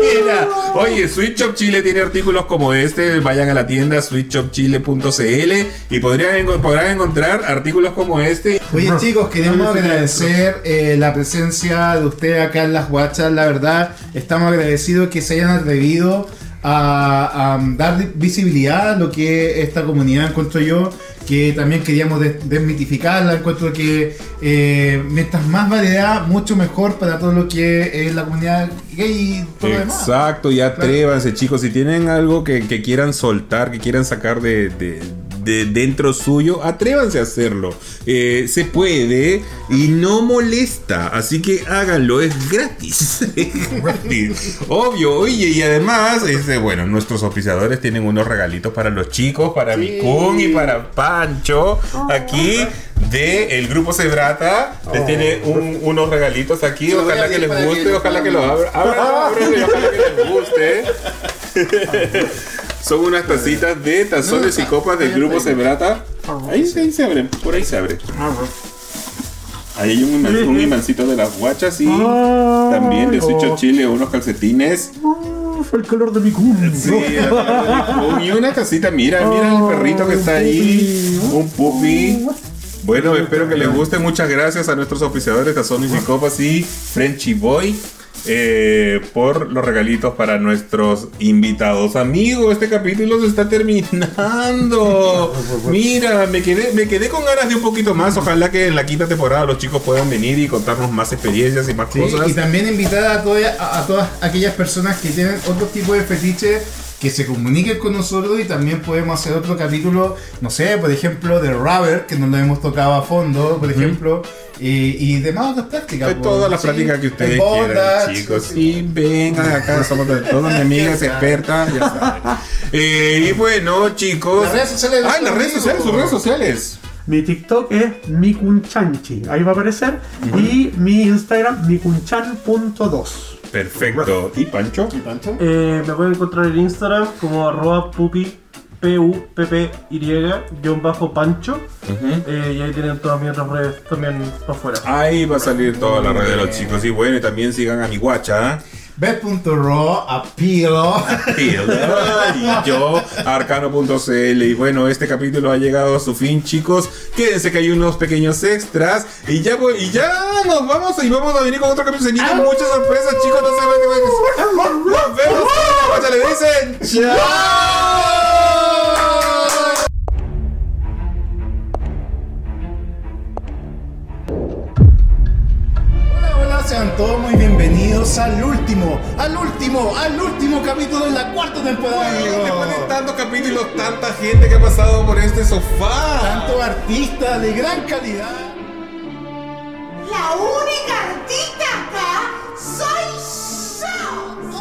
[SPEAKER 2] Mira. Oye, Sweet Shop Chile tiene artículos como este. Vayan a la tienda sweetshopchile.cl y podrían, podrán encontrar artículos como este.
[SPEAKER 1] Oye chicos, queremos agradecer eh, la presencia de usted acá en las guachas. La verdad, estamos agradecidos que se hayan atrevido a, a dar visibilidad a lo que esta comunidad encuentro yo. Que también queríamos des- desmitificarla. Encuentro que eh, mientras más variedad, mucho mejor para todo lo que es la comunidad gay y todo lo demás.
[SPEAKER 2] Exacto, y atrévanse, chicos. Si tienen algo que, que quieran soltar, que quieran sacar de, de- de dentro suyo, atrévanse a hacerlo. Eh, se puede y no molesta. Así que háganlo, es gratis. Es gratis. Obvio, oye, y además, este, bueno, nuestros oficiadores tienen unos regalitos para los chicos, para Mikun y para Pancho. Aquí. De el grupo Sebrata les tiene un- unos regalitos aquí. Ojalá que les guste, ojalá que lo abran. Ábranlo y ojalá que les guste. Son unas tacitas de tazones y copas del grupo Sebrata. Ahí, ahí se abren, por ahí se abre. Ahí hay un, un imancito de las guachas y también de Sucho Chile unos calcetines.
[SPEAKER 3] Fue el color de mi cum.
[SPEAKER 2] Sí, y una casita, mira, mira el perrito que está ahí. Un puppy. Bueno, espero que les guste. Muchas gracias a nuestros oficiadores Tazones y Copas y Frenchy Boy eh, por los regalitos para nuestros invitados. Amigo, este capítulo se está terminando. Mira, me quedé, me quedé con ganas de un poquito más. Ojalá que en la quinta temporada los chicos puedan venir y contarnos más experiencias y más
[SPEAKER 1] Sí,
[SPEAKER 2] cosas.
[SPEAKER 1] y también invitar a, toda- a- a todas aquellas personas que tienen otro tipo de fetiche que se comuniquen con nosotros y también podemos hacer otro capítulo, no sé, por ejemplo, de Rubber, que no lo hemos tocado a fondo, por ejemplo, y, y demás otras prácticas.
[SPEAKER 2] De
[SPEAKER 1] pues,
[SPEAKER 2] todas las
[SPEAKER 1] sí,
[SPEAKER 2] prácticas que
[SPEAKER 1] de
[SPEAKER 2] ustedes
[SPEAKER 1] bondage,
[SPEAKER 2] quieran, chicos. Y vengan acá, somos de todas mis amigas expertas, ya saben. Eh, y bueno, chicos.
[SPEAKER 1] Las redes sociales
[SPEAKER 2] Ah, las redes sociales, sus redes sociales.
[SPEAKER 3] Mi TikTok es mikunchanchi, ahí va a aparecer. Y mi Instagram, mikunchan.2.
[SPEAKER 2] Perfecto. ¿Y Pancho?
[SPEAKER 1] Pancho?
[SPEAKER 4] Eh, me pueden encontrar en Instagram como arroba pupi p u p p y guion bajo pancho Eh, y ahí tienen todas mis otras redes también para afuera
[SPEAKER 2] Ahí va a salir toda la red de los chicos. Y bueno, y también sigan a mi guacha.
[SPEAKER 1] Bet.ro, apilo.
[SPEAKER 2] y yo, arcano.cl. Y bueno, este capítulo ha llegado a su fin, chicos. Quédense que hay unos pequeños extras. Y ya, voy- y ya nos vamos y vamos a venir con otro capítulo. Se vienen muchas sorpresas, chicos. No se vayan. Nos vemos. Le dicen. ¡Chao!
[SPEAKER 1] Sean todos muy bienvenidos al último, al último, al último capítulo de la cuarta temporada, amigos.
[SPEAKER 2] Después de tantos capítulos, tanta gente que ha pasado por este sofá.
[SPEAKER 1] Tanto artista de gran calidad. La única artista acá soy yo.